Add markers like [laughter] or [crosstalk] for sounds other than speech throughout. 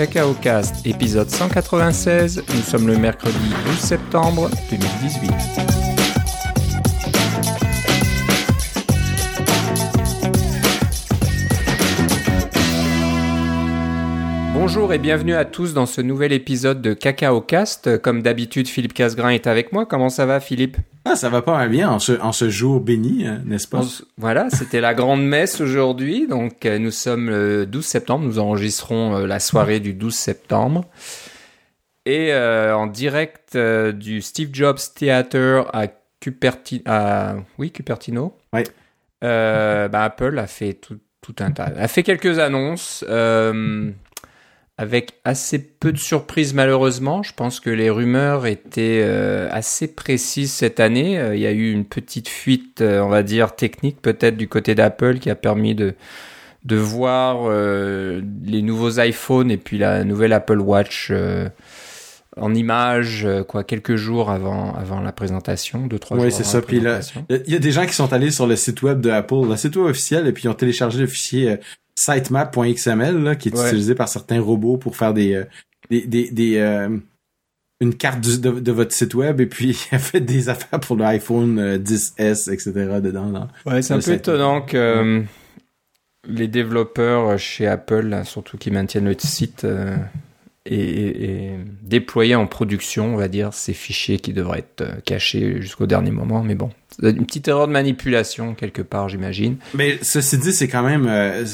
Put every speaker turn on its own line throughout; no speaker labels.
Cacao Cast, épisode 196. Nous sommes le mercredi 12 septembre 2018. Bonjour et bienvenue à tous dans ce nouvel épisode de Cacao Cast. Comme d'habitude, Philippe Casgrain est avec moi. Comment ça va, Philippe?
Ah, ça va pas mal bien en ce, jour béni, euh, n'est-ce pas?
voilà, c'était la grande messe aujourd'hui. Donc, euh, nous sommes le 12 septembre. Nous enregistrons euh, la soirée du 12 septembre. Et en direct du Steve Jobs Theater à, Cupertino, oui, Cupertino.
Ouais.
Bah, Apple a fait tout, tout un tas. A fait quelques annonces avec assez peu de surprises malheureusement. Je pense que les rumeurs étaient euh, assez précises cette année. Euh, il y a eu une petite fuite, euh, on va dire, technique peut-être du côté d'Apple qui a permis de, de voir les nouveaux iPhones et puis la nouvelle Apple Watch en images, quoi, quelques jours avant, avant la présentation, deux, trois
oui, c'est ça. Puis il y a des gens qui sont allés sur le site web de Apple, le site web officiel, et puis ils ont téléchargé le fichier sitemap.xml qui est utilisé par certains robots pour faire des euh, des, des, des euh, une carte de, votre site web. Et puis [laughs] il a fait des affaires pour l'iPhone 10S euh, etc dedans là.
Ouais, c'est un peu étonnant que les développeurs chez Apple, surtout qui maintiennent le site, et, déployer en production, on va dire, ces fichiers qui devraient être euh, cachés jusqu'au dernier moment. Mais bon, une petite erreur de manipulation quelque part, j'imagine.
Mais ceci dit, c'est quand même euh,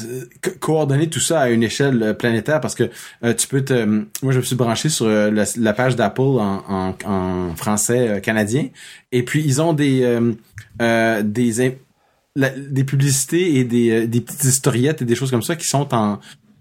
coordonner tout ça à une échelle euh, planétaire parce que tu peux te... Moi, je me suis branché sur la, page d'Apple en, français canadien et puis ils ont des des des publicités et des, des petites historiettes et des choses comme ça qui sont en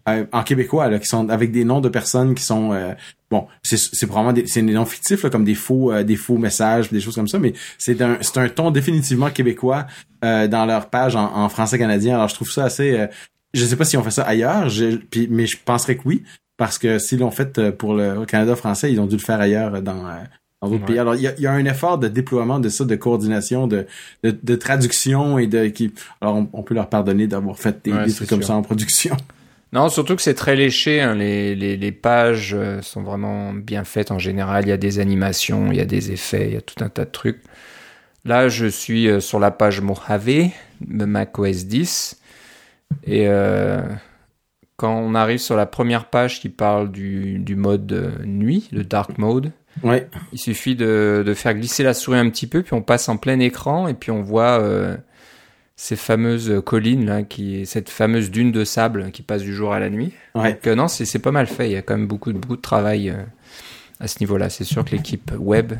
euh, en québécois là, qui sont avec des noms de personnes qui sont euh, bon c'est c'est probablement des c'est des noms fictifs là, comme des faux euh, des faux messages des choses comme ça mais c'est un c'est un ton définitivement québécois dans leur page en, français canadien alors je trouve ça assez je sais pas si on fait ça ailleurs puis mais je penserais que oui parce que s'ils l'ont fait pour le Canada français ils ont dû le faire ailleurs dans dans d'autres pays. Alors, il y a, y a, un effort de déploiement de ça, de coordination, de, de, de traduction et de qui. Alors, on, peut leur pardonner d'avoir fait des, des trucs comme ça en production.
Non, surtout que c'est très léché. Hein. Les, les, les, pages euh, sont vraiment bien faites en général. Il y a des animations, il y a des effets, il y a tout un tas de trucs. Là, je suis euh, sur la page Mojave de macOS 10. Et euh, quand on arrive sur la première page qui parle du, du mode nuit, le dark mode,
ouais.
il suffit de, de, faire glisser la souris un petit peu, puis on passe en plein écran, et puis on voit ces fameuses collines là, qui cette fameuse dune de sable qui passe du jour à la nuit.
Ouais.
Donc, euh, non, c'est pas mal fait. Il y a quand même beaucoup de beaucoup de travail euh, à ce niveau-là. C'est sûr que l'équipe web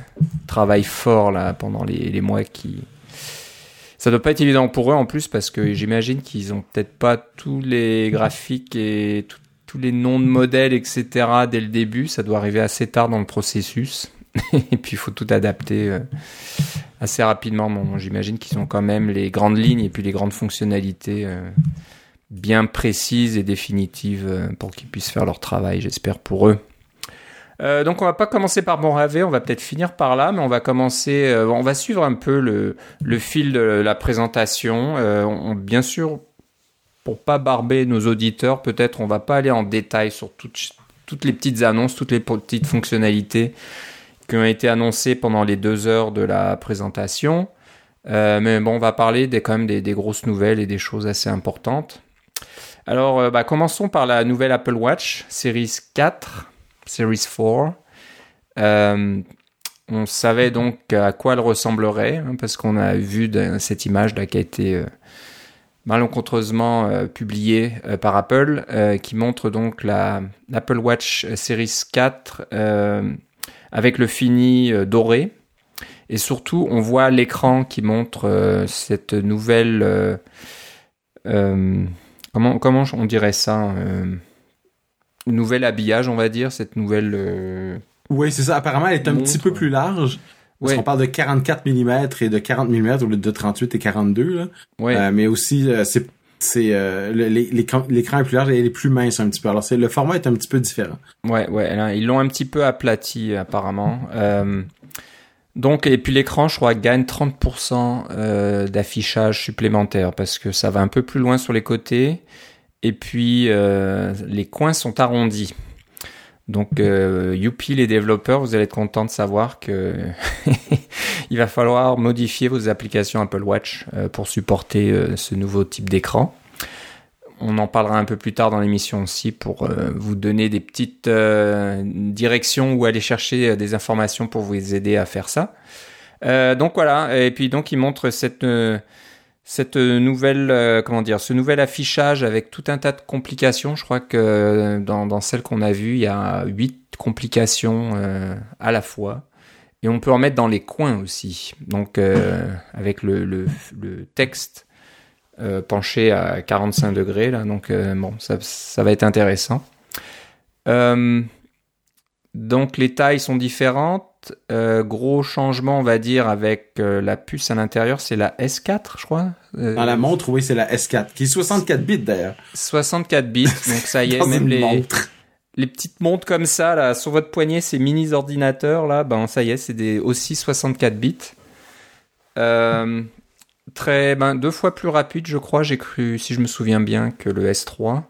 travaille fort là pendant les, les mois qui. Ça doit pas être évident pour eux en plus parce que j'imagine qu'ils ont peut-être pas tous les graphiques et tous les noms de modèles etc. dès le début. Ça doit arriver assez tard dans le processus. [laughs] et puis il faut tout adapter. Euh, assez rapidement. Bon, J'imagine qu'ils ont quand même les grandes lignes et puis les grandes fonctionnalités euh, bien précises et définitives euh, pour qu'ils puissent faire leur travail, j'espère pour eux. Donc on va pas commencer par Monravé, on va peut-être finir par là, mais on va commencer, on va suivre un peu le, fil de la présentation. On, bien sûr, pour pas barber nos auditeurs, peut-être on va pas aller en détail sur toutes les petites annonces, toutes les petites fonctionnalités qui ont été annoncés pendant les deux heures de la présentation. Euh, mais bon, on va parler des, quand même des, grosses nouvelles et des choses assez importantes. Alors, euh, bah, commençons par la nouvelle Apple Watch, Series 4, Series 4. Euh, on savait donc à quoi elle ressemblerait, hein, parce qu'on a vu cette image là qui a été malencontreusement publiée par Apple, qui montre donc la Apple Watch Series 4 avec le fini euh, doré. Et surtout, on voit l'écran qui montre euh, cette nouvelle... Euh, comment, comment on dirait ça Nouvel habillage, on va dire, cette nouvelle...
Oui, c'est ça. Apparemment, elle est un petit peu plus large. Parce qu'on parle de 44 mm et de 40 mm au lieu de 38 et 42. Là. mais aussi, c'est c'est euh, l'écran est plus large et il est plus mince un petit peu. Alors c'est le format est un petit peu différent.
Ouais, ouais, ils l'ont un petit peu aplati apparemment. Euh, donc et puis l'écran, je crois, gagne 30% euh, d'affichage supplémentaire parce que ça va un peu plus loin sur les côtés et puis les coins sont arrondis. Donc, euh, youpi les développeurs, vous allez être contents de savoir que [laughs] il va falloir modifier vos applications Apple Watch euh, pour supporter euh, ce nouveau type d'écran. On en parlera un peu plus tard dans l'émission aussi pour euh, vous donner des petites directions où aller chercher des informations pour vous aider à faire ça. Donc voilà, et puis donc il montre cette cette nouvelle euh, comment dire, ce nouvel affichage avec tout un tas de complications. Je crois que euh, dans, dans celle qu'on a vue, il y a huit complications euh, à la fois. Et on peut en mettre dans les coins aussi. Donc avec le, texte penché à 45 degrés là. Donc bon, ça, va être intéressant. Donc les tailles sont différentes. Euh, gros changement, on va dire, avec euh, la puce à l'intérieur, c'est la S4, je crois. Euh,
Dans la montre, oui, c'est la S4, qui est 64 bits d'ailleurs.
64 bits, [laughs] donc ça y est,
Dans
même les,
montre.
les petites montres comme ça, là, sur votre poignet, ces mini ordinateurs, là, ben ça y est, c'est des aussi 64 bits. Euh, très, ben deux fois plus rapide, je crois. J'ai cru, si je me souviens bien, que le S3.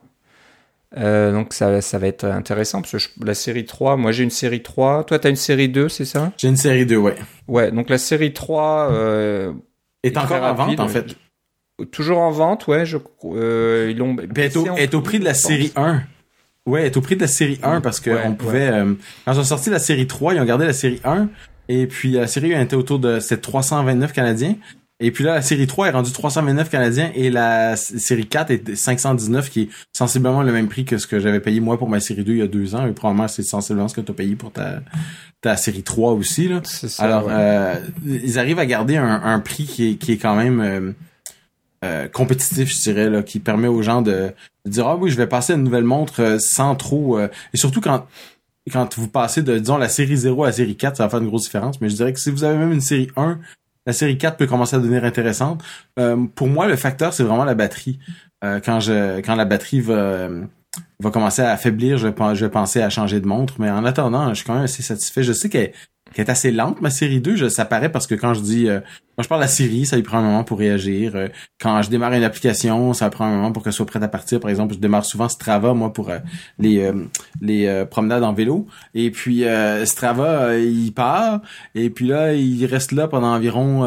Euh, donc ça, ça va être intéressant parce que je- la série 3, moi j'ai une série 3, toi t'as une série 2, c'est ça?
J'ai une série 2, ouais.
Ouais, donc la série 3 euh,
Est encore en vente, en fait.
toujours en vente, ouais, je euh, ils l'ont
elle est au, est au prix de la série 1. Ouais, elle est au prix de la série 1 parce que
Ouais,
on pouvait euh, quand ils ont sorti la série 3, ils ont gardé la série 1 et puis la série 1 était autour de c'était 329 canadiens et puis là la série 3 est rendue 329 canadiens et la série 4 est 519 qui est sensiblement le même prix que ce que j'avais payé moi pour ma série 2 il y a deux ans et probablement c'est sensiblement ce que tu as payé pour ta ta série 3 aussi là.
Ça,
Alors,
ouais.
euh, ils arrivent à garder un, un prix qui est, qui est quand même euh, euh, compétitif, je dirais, là, qui permet aux gens de, de dire ah oui, je vais passer à une nouvelle montre euh, sans trop euh, et surtout quand quand vous passez de disons la série 0 à la série 4, ça va faire une grosse différence. Mais je dirais que si vous avez même une série 1, la série 4 peut commencer à devenir intéressante. Euh, pour moi, le facteur c'est vraiment la batterie. Euh, quand je quand la batterie va va commencer à affaiblir, je vais, pen- je vais penser à changer de montre. Mais en attendant, je suis quand même assez satisfait. Je sais qu'elle qu'elle est assez lente, ma série 2. Je, ça paraît parce que quand je dis... euh, quand je parle de la série, ça lui prend un moment pour réagir. Euh, quand je démarre une application, ça prend un moment pour qu'elle soit prête à partir. Par exemple, je démarre souvent Strava, moi, pour euh, les euh, les euh, promenades en vélo. Et puis, euh, Strava, il part. Et puis là, il reste là pendant environ...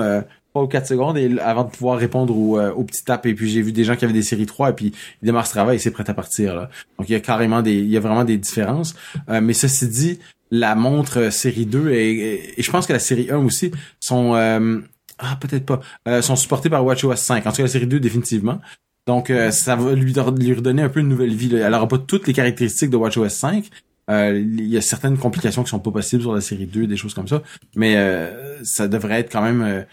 3 ou 4 secondes et avant de pouvoir répondre au, euh, au petit tap et puis j'ai vu des gens qui avaient des séries 3 et puis il démarre ce travail et c'est prêt à partir là. Donc il y a carrément des il y a vraiment des différences Euh, mais ceci dit la montre euh, série 2 et, et, je pense que la série 1 aussi sont euh, ah peut-être pas euh, sont supportés par WatchOS 5 en tout cas la série 2 définitivement. Donc euh, ça va lui, lui redonner un peu une nouvelle vie là. Elle aura pas toutes les caractéristiques de WatchOS 5 euh, il y a certaines complications qui sont pas possibles sur la série 2, des choses comme ça, mais euh, ça devrait être quand même euh,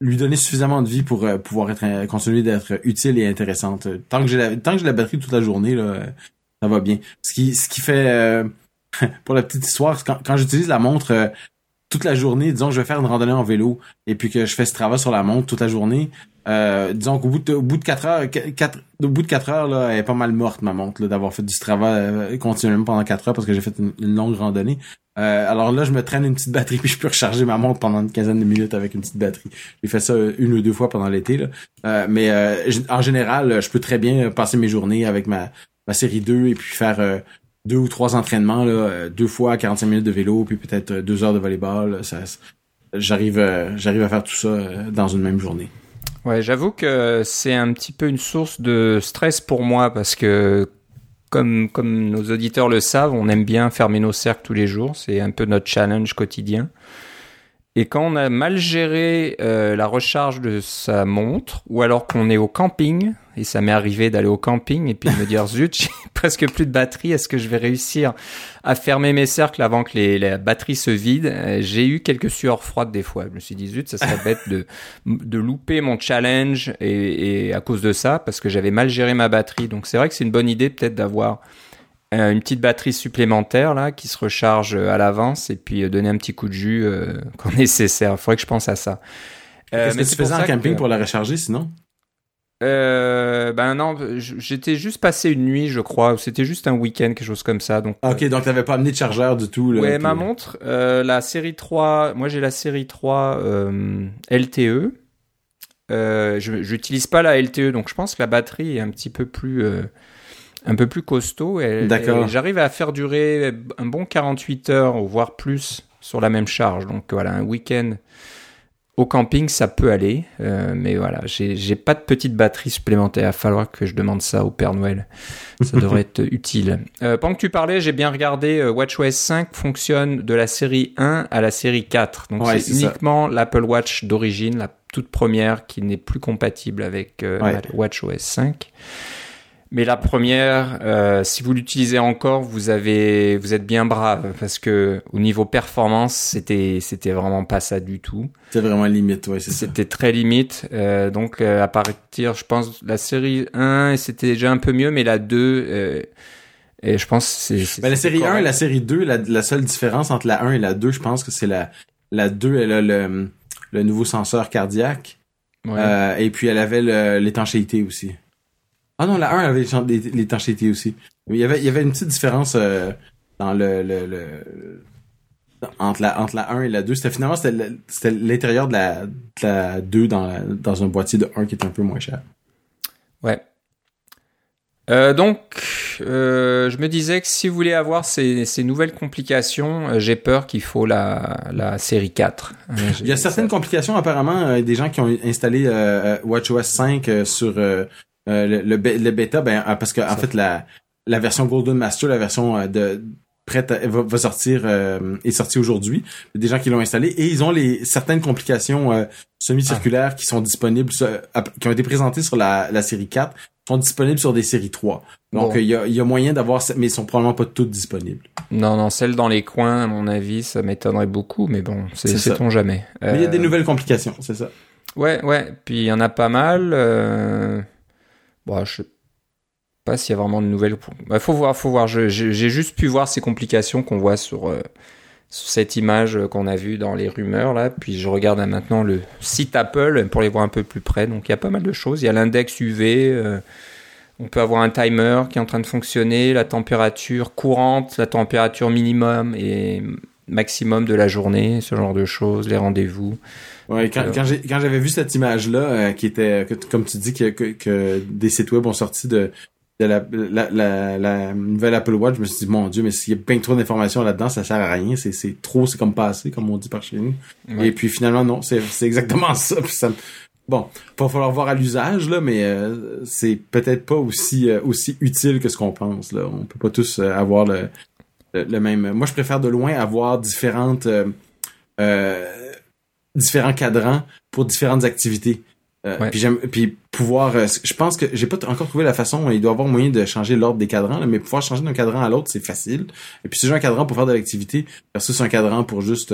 lui donner suffisamment de vie pour euh, pouvoir être euh, continuer d'être utile et intéressante. Tant que j'ai la tant que j'ai la batterie toute la journée là, euh, ça va bien. Ce qui ce qui fait euh, [laughs] pour la petite histoire, quand, quand j'utilise la montre toute la journée, disons que je vais faire une randonnée en vélo et puis que je fais ce travail sur la montre toute la journée, euh, disons qu'au bout de au bout de quatre heures, qu- quatre, au bout de quatre heures là, elle est pas mal morte ma montre d'avoir fait du travail euh, continuellement pendant quatre heures parce que j'ai fait une, longue randonnée. Euh, alors là, je me traîne une petite batterie [laughs] puis je peux recharger ma montre pendant une quinzaine de minutes avec une petite batterie. J'ai fait ça une ou deux fois pendant l'été. Euh, mais euh, en général, je peux très bien passer mes journées avec ma ma série 2 et puis faire deux ou trois entraînements là, euh, deux fois 45 minutes de vélo puis peut-être euh, deux heures de volleyball. Ça, j'arrive euh, j'arrive à faire tout ça dans une même journée.
Ouais, j'avoue que c'est un petit peu une source de stress pour moi parce que comme comme nos auditeurs le savent, on aime bien fermer nos cercles tous les jours, c'est un peu notre challenge quotidien. Et quand on a mal géré euh, la recharge de sa montre, ou alors qu'on est au camping, et ça m'est arrivé d'aller au camping et puis de me dire [laughs] zut, j'ai presque plus de batterie, est-ce que je vais réussir à fermer mes cercles avant que les, la batterie se vide? Euh, J'ai eu quelques sueurs froides des fois. Je me suis dit zut, ça serait bête de [laughs] de louper mon challenge et, et à cause de ça parce que j'avais mal géré ma batterie. Donc c'est vrai que c'est une bonne idée peut-être d'avoir euh, une petite batterie supplémentaire là qui se recharge euh, à l'avance et puis euh, donner un petit coup de jus euh, [laughs] quand nécessaire. Il faudrait que je pense à ça. Euh, mais
que tu faisais en camping
que-
pour la recharger sinon?
Euh, ben non, j'étais juste passé une nuit, je crois. C'était juste un week-end, quelque chose comme ça. Donc,
Ok, donc t'avais pas amené de chargeur du tout. Là,
ouais,
puis-
ma montre, euh, la série 3, moi j'ai la série 3 euh, LTE. Euh, je j'utilise pas la LTE, donc je pense que la batterie est un petit peu plus euh, un peu plus costaud. Et, j'arrive à faire durer un bon 48 heures, voire plus, sur la même charge. Donc voilà, un week-end au camping, ça peut aller. Euh, mais voilà, j'ai pas de petite batterie supplémentaire. Il va falloir que je demande ça au Père Noël. Ça [laughs] devrait être utile. Euh, pendant que tu parlais, j'ai bien regardé. euh, WatchOS 5 fonctionne de la série 1 à la série 4. Donc
Ouais,
c'est uniquement l'Apple Watch d'origine, la toute première, qui n'est plus compatible avec
Ouais.
WatchOS 5. Mais la première, euh, si vous l'utilisez encore, vous avez, vous êtes bien brave parce que au niveau performance, c'était, c'était vraiment pas ça du tout.
C'est vraiment limite, ouais, c'est ça.
C'était très limite. Euh, donc euh, à partir, je pense, la série 1, c'était déjà un peu mieux, mais la 2, euh, et je pense c'est.
Ben, la série 1
correct.
et la série 2, la, la seule différence entre la 1 et la 2, je pense que c'est la, la 2, elle a le, le nouveau senseur cardiaque.
Ouais.
Euh, et puis elle avait l'étanchéité aussi. Ah non, la 1 avait l'étanchéité aussi. Il y avait, il y avait une petite différence euh, dans le, le, le- entre la entre la 1 et la 2. C'était finalement c'était l'intérieur de la, de la 2 dans, la- dans un boîtier de 1 qui était un peu moins cher.
Ouais. Euh, donc, euh, je me disais que si vous voulez avoir ces, ces nouvelles complications, euh, j'ai peur qu'il faut la, la série 4. [laughs] Euh, j'ai-
Il y a certaines complications apparemment euh, des gens qui ont installé euh, WatchOS 5 euh, sur euh, le, le, le bêta ben euh, parce que en fait la la version Golden Master, la version euh, de prête à- va, va sortir euh, est sortie aujourd'hui. Y Des gens qui l'ont installé et ils ont les certaines complications euh, semi-circulaires qui sont disponibles qui ont été présentées sur la, la série 4 sont disponibles sur des séries 3. Donc
Bon.
il y, a, il y a moyen d'avoir mais ils sont probablement pas toutes disponibles.
Non, non, celle dans les coins, à mon avis, ça m'étonnerait beaucoup, mais bon, c'est sait-on jamais.
Mais il y a des
Euh,
nouvelles complications, c'est ça.
Ouais, ouais. Puis il y en a pas mal. Bon, je sais pas s'il y a vraiment de nouvelles. Bah, faut voir, faut voir. J'ai juste pu voir ces complications qu'on voit sur, euh, cette image euh, qu'on a vue dans les rumeurs là. Puis je regarde maintenant le site Apple pour les voir un peu plus près. Donc il y a pas mal de choses. Il y a l'index UV. euh, on peut avoir un timer qui est en train de fonctionner, la température courante, la température minimum et maximum de la journée, ce genre de choses, les rendez-vous.
Ouais, quand,
Alors.
quand j'ai quand j'avais vu cette image là qui était que- comme tu dis que, que, que des sites web ont sorti de de la, la, la, la nouvelle Apple Watch, je me suis dit mon dieu, mais s'il y a bien trop d'informations là-dedans, ça sert à rien, c'est c'est trop, c'est comme passé comme on dit par chez nous.
Ouais.
Et puis finalement non, c'est c'est exactement [laughs] ça, puis ça Bon, va falloir voir à l'usage là, mais euh, c'est peut-être pas aussi euh, aussi utile que ce qu'on pense là. On peut pas tous euh, avoir le, le le même. Moi, je préfère de loin avoir différentes euh, euh, différents cadrans pour différentes activités. Euh,
Ouais.
Puis j'aime, puis pouvoir, euh, je pense que j'ai pas encore trouvé la façon. Il doit y avoir moyen de changer l'ordre des cadrans, là, mais pouvoir changer d'un cadran à l'autre, c'est facile. Et puis si j'ai un cadran pour faire de l'activité versus un cadran pour juste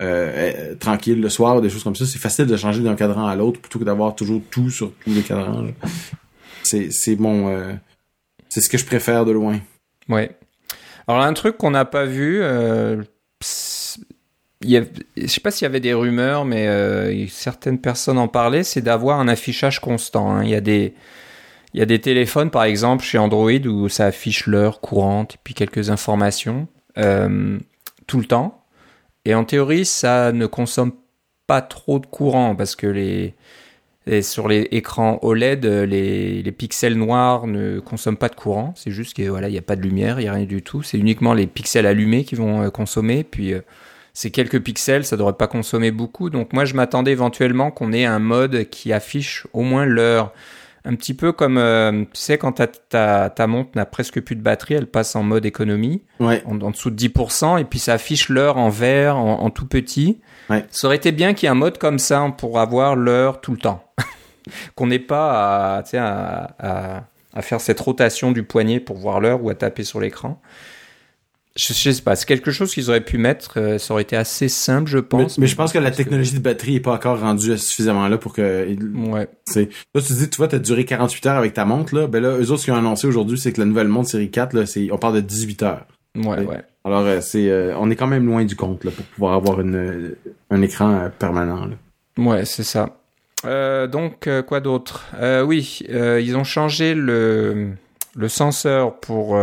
euh, tranquille le soir, des choses comme ça, c'est facile de changer d'un cadran à l'autre plutôt que d'avoir toujours tout sur tous les cadrans. C'est c'est mon, c'est ce que je préfère de loin.
Ouais. Alors un truc qu'on n'a pas vu, il y a, je sais pas s'il y avait des rumeurs, mais euh, certaines personnes en parlaient, c'est d'avoir un affichage constant. hein. Il y a des téléphones, par exemple, chez Android, où ça affiche l'heure courante et puis quelques informations euh, tout le temps. Et en théorie, ça ne consomme pas trop de courant parce que sur les écrans OLED, les, les pixels noirs ne consomment pas de courant. C'est juste que voilà, il n'y a pas de lumière, il n'y a rien du tout. C'est uniquement les pixels allumés qui vont euh, consommer. Ces quelques pixels, ça devrait pas consommer beaucoup. Donc moi, je m'attendais éventuellement qu'on ait un mode qui affiche au moins l'heure. Un petit peu comme, euh, tu sais, quand ta, ta, ta montre n'a presque plus de batterie, elle passe en mode économie
Ouais.
en, en dessous de 10%, et puis ça affiche l'heure en vert, en, en tout petit.
Ouais.
Ça aurait été bien qu'il y ait un mode comme ça pour avoir l'heure tout le temps. [laughs] Qu'on n'ait pas à, à, à, à faire cette rotation du poignet pour voir l'heure ou à taper sur l'écran. Je, je sais pas, c'est quelque chose qu'ils auraient pu mettre, euh, ça aurait été assez simple, je pense.
mais je pense que la technologie de batterie est pas encore rendue suffisamment là pour que
Ouais.
C'est là tu dis tu vois t'as duré 48 heures avec ta montre là ben là eux autres ce qu'ils ont annoncé aujourd'hui c'est que la nouvelle montre série 4 là c'est on parle de 18 heures.
Ouais, ouais.
Alors euh, c'est euh, on est quand même loin du compte là pour pouvoir avoir une un écran permanent là.
Ouais, c'est ça. Donc, quoi d'autre? Oui, ils ont changé le, le senseur pour,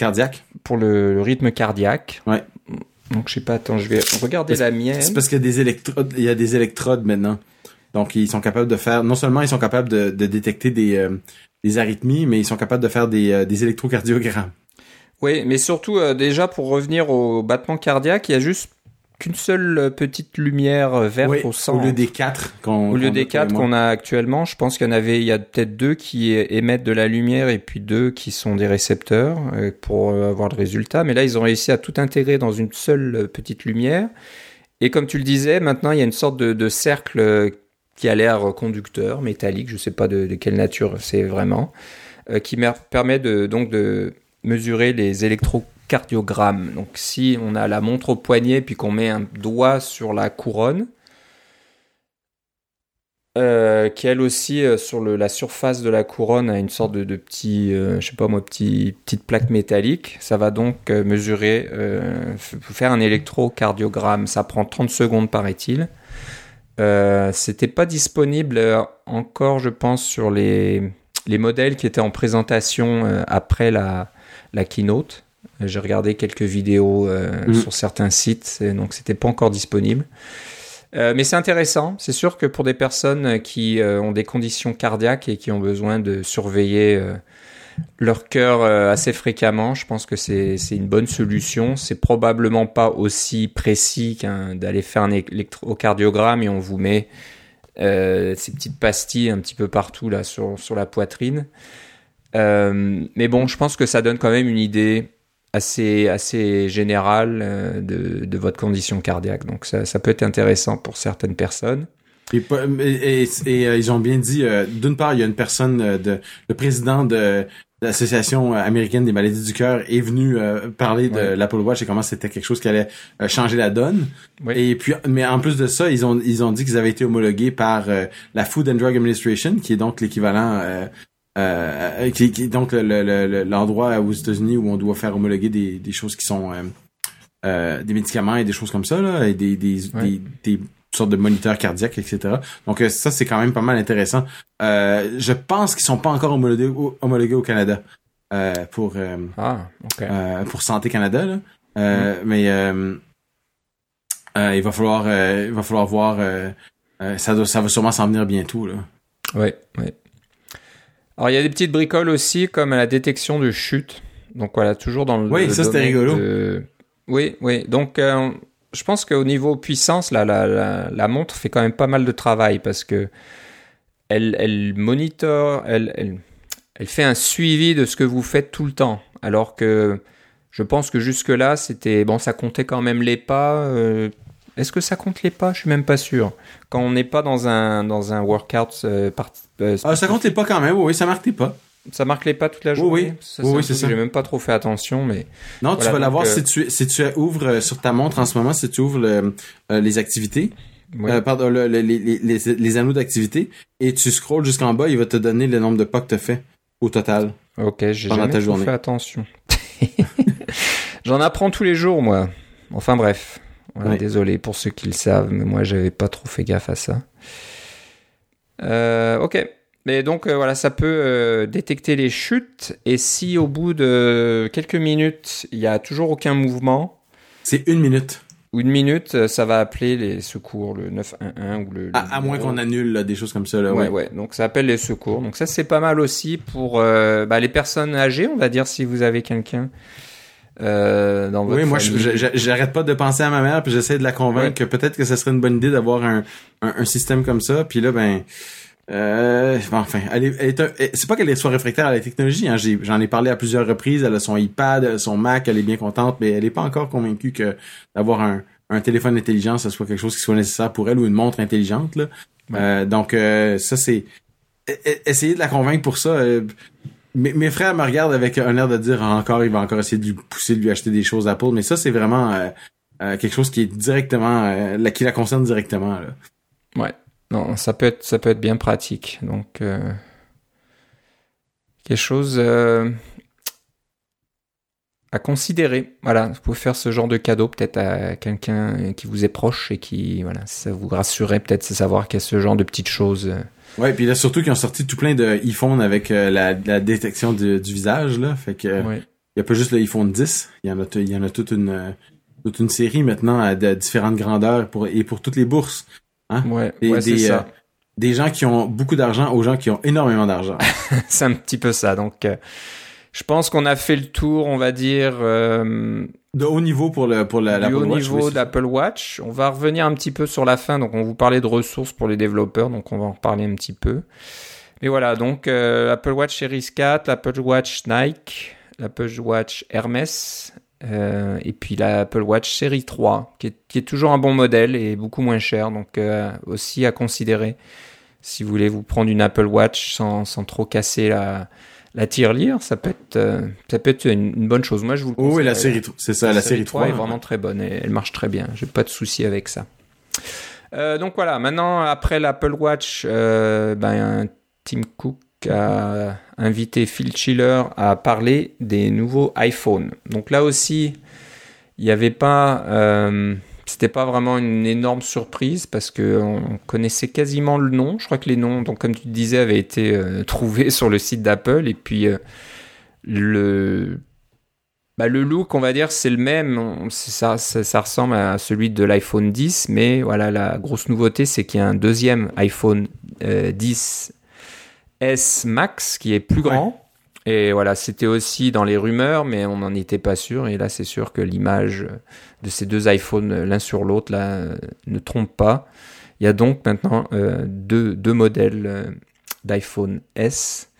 Cardiaque.
pour le, le rythme cardiaque.
Ouais.
Donc, je sais pas, attends, je vais regarder la mienne.
C'est parce qu'il y a des électrodes il y a des électrodes maintenant. Donc ils sont capables de faire non seulement ils sont capables de, de détecter des euh, des arythmies, mais ils sont capables de faire des, des électrocardiogrammes.
Oui, mais surtout, déjà pour revenir au battement cardiaque, il y a juste qu'une seule petite lumière verte au centre.
Au lieu des quatre
qu'on Au lieu des quatre qu'on a actuellement, je pense qu'il y en avait, il y a peut-être deux qui émettent de la lumière et puis deux qui sont des récepteurs euh, pour euh, avoir le résultat. Mais là, ils ont réussi à tout intégrer dans une seule euh, petite lumière. Et comme tu le disais, maintenant, il y a une sorte de, cercle qui a l'air conducteur, métallique, je ne sais pas de, quelle nature c'est vraiment, qui permet de, donc de mesurer les électro cardiogramme. Donc si on a la montre au poignet puis qu'on met un doigt sur la couronne, euh, qui elle aussi euh, sur la surface de la couronne a une sorte de, petit, euh, je sais pas moi, petit, petite plaque métallique. Ça va donc mesurer, faire un électrocardiogramme. Ça prend 30 secondes paraît-il. C'était pas disponible encore, je pense, sur les, les modèles qui étaient en présentation après la keynote. J'ai regardé quelques vidéos euh, mm. sur certains sites, donc c'était pas encore disponible. Euh, mais c'est intéressant. C'est sûr que pour des personnes qui euh, ont des conditions cardiaques et qui ont besoin de surveiller leur cœur assez fréquemment, je pense que c'est une bonne solution. C'est probablement pas aussi précis qu'un d'aller faire un électrocardiogramme et on vous met ces petites pastilles un petit peu partout là sur, sur la poitrine. mais bon, je pense que ça donne quand même une idée assez, assez général euh, de, de, votre condition cardiaque. Donc ça, ça, peut être intéressant pour certaines personnes.
Et, et, et, euh, ils ont bien dit, euh, d'une part, il y a une personne, de, le président de l'Association américaine des maladies du cœur est venu parler de l'Apple Watch et comment c'était quelque chose qui allait changer la donne. Et puis, mais en plus de ça, ils ont ils ont dit qu'ils avaient été homologués par la Food and Drug Administration, qui est donc l'équivalent euh, qui, qui, donc l'endroit le, aux États-Unis où on doit faire homologuer des, des choses qui sont euh, euh, des médicaments et des choses comme ça là, et des, des, des, des sortes de moniteurs cardiaques, etc. Donc euh, ça c'est quand même pas mal intéressant. Euh, je pense qu'ils sont pas encore homologués, au, homologués au Canada euh, pour ah, okay. pour Santé Canada là. Mm. Mais il va falloir il va falloir voir ça doit, ça va sûrement s'en venir bientôt là.
Ouais, ouais. Alors il y a des petites bricoles aussi comme la détection de chute. Donc voilà, toujours dans le.
Oui, ça c'était rigolo.
Oui, oui. Donc euh, je pense qu'au niveau puissance, la, la, la, montre fait quand même pas mal de travail parce que elle, elle monitore, elle, elle, elle fait un suivi de ce que vous faites tout le temps. Alors que je pense que jusque-là, c'était. Bon, ça comptait quand même les pas. Euh, est-ce que ça compte les pas? Je suis même pas sûr. Quand on n'est pas dans un, dans un workout euh,
euh, ah, ça comptait pas quand même, oui, ça marque pas.
Ça marque les pas toute la journée.
Oui, oui, c'est ça.
J'ai même pas trop fait attention, mais.
Non, tu vas l'avoir euh, si tu si tu ouvres sur ta montre en ce moment, si tu ouvres les activités, pardon, les, les, les, anneaux d'activité, et tu scrolls jusqu'en bas, il va te donner le nombre de pas que tu as fait au total.
Ok, j'ai jamais ta journée. fait attention. [laughs] J'en apprends tous les jours, moi. Enfin bref. Désolé pour ceux qui le savent, mais moi j'avais pas trop fait gaffe à ça. Euh, ok. Mais donc euh, voilà, ça peut euh, détecter les chutes et si au bout de quelques minutes il y a toujours aucun mouvement,
c'est une minute.
Ou une minute, ça va appeler les secours, le 911 ou le.
à, moins qu'on annule des choses comme ça. Là,
ouais, ouais, Donc ça appelle les secours. Donc ça c'est pas mal aussi pour bah, les personnes âgées, on va dire, si vous avez quelqu'un euh, dans votre
oui, moi, j'arrête pas de penser à ma mère, puis j'essaie de la convaincre que peut-être que ce serait une bonne idée d'avoir un, un, système comme ça. Puis là, ben, euh, enfin, elle est, c'est pas qu'elle soit réfractaire à la technologie. Hein, j'en ai, parlé à plusieurs reprises. Elle a son iPad, elle a son Mac, elle est bien contente, mais elle est pas encore convaincue que d'avoir un, un téléphone intelligent, ce soit quelque chose qui soit nécessaire pour elle ou une montre intelligente. Là. Euh, donc euh, ça c'est e, e, essayer de la convaincre pour ça. Euh, mes, frères me regardent avec un air de dire encore, il va encore essayer de lui pousser, de lui acheter des choses Apple, mais ça, c'est vraiment euh, euh, quelque chose qui est directement, euh, qui la concerne directement. Là.
Ouais. Non, ça peut être, ça peut être bien pratique. Donc, quelque chose à considérer. Voilà, vous pouvez faire ce genre de cadeau peut-être à quelqu'un qui vous est proche et qui, voilà, ça vous rassurerait peut-être de savoir qu'il y a ce genre de petites choses.
Ouais, puis là surtout qu'ils ont sorti tout plein de iPhone avec euh, la, la, détection du visage là, fait que il y a pas juste le iPhone 10, il y en a il y en a toute une toute une série maintenant à de différentes grandeurs pour et pour toutes les bourses.
Hein? Ouais, c'est ça.
des gens qui ont beaucoup d'argent aux gens qui ont énormément d'argent. [laughs]
c'est un petit peu ça. Donc, euh, je pense qu'on a fait le tour, on va dire.
De haut niveau pour le pour la,
du haut niveau d'Apple Watch. On va revenir un petit peu sur la fin. Donc, on vous parlait de ressources pour les développeurs, donc on va en reparler un petit peu. Mais voilà, donc euh, Apple Watch Series 4, l'Apple Watch Nike, l'Apple Watch Hermès, euh, et puis l'Apple Watch Série 3, qui est, qui est, toujours un bon modèle et beaucoup moins cher, donc euh, aussi à considérer si vous voulez vous prendre une Apple Watch sans, sans trop casser la, la tirelire, ça peut être euh, ça peut être une, bonne chose. Moi, je vous le
conseille. oui, la série c'est ça, la, série 3,
3 est vraiment très bonne et elle marche très bien. J'ai pas de souci avec ça. Euh, donc voilà, maintenant après l'Apple Watch, euh, ben Tim Cook a invité Phil Schiller à parler des nouveaux iPhones. Donc là aussi, il n'y avait pas, c'était pas vraiment une énorme surprise parce que on connaissait quasiment le nom. Je crois que les noms, donc comme tu disais, avaient été euh, [laughs] trouvés sur le site d'Apple et puis euh, le bah, le look, on va dire, c'est le même. Ça, ça, ça, ressemble à celui de l'iPhone 10, mais voilà, la grosse nouveauté, c'est qu'il y a un deuxième iPhone 10 S Max qui est plus grand. Et voilà, c'était aussi dans les rumeurs, mais on n'en était pas sûr. Et là, c'est sûr que l'image de ces deux iPhones l'un sur l'autre là ne trompe pas. Il y a donc maintenant euh, deux, deux, modèles euh, d'iPhone S.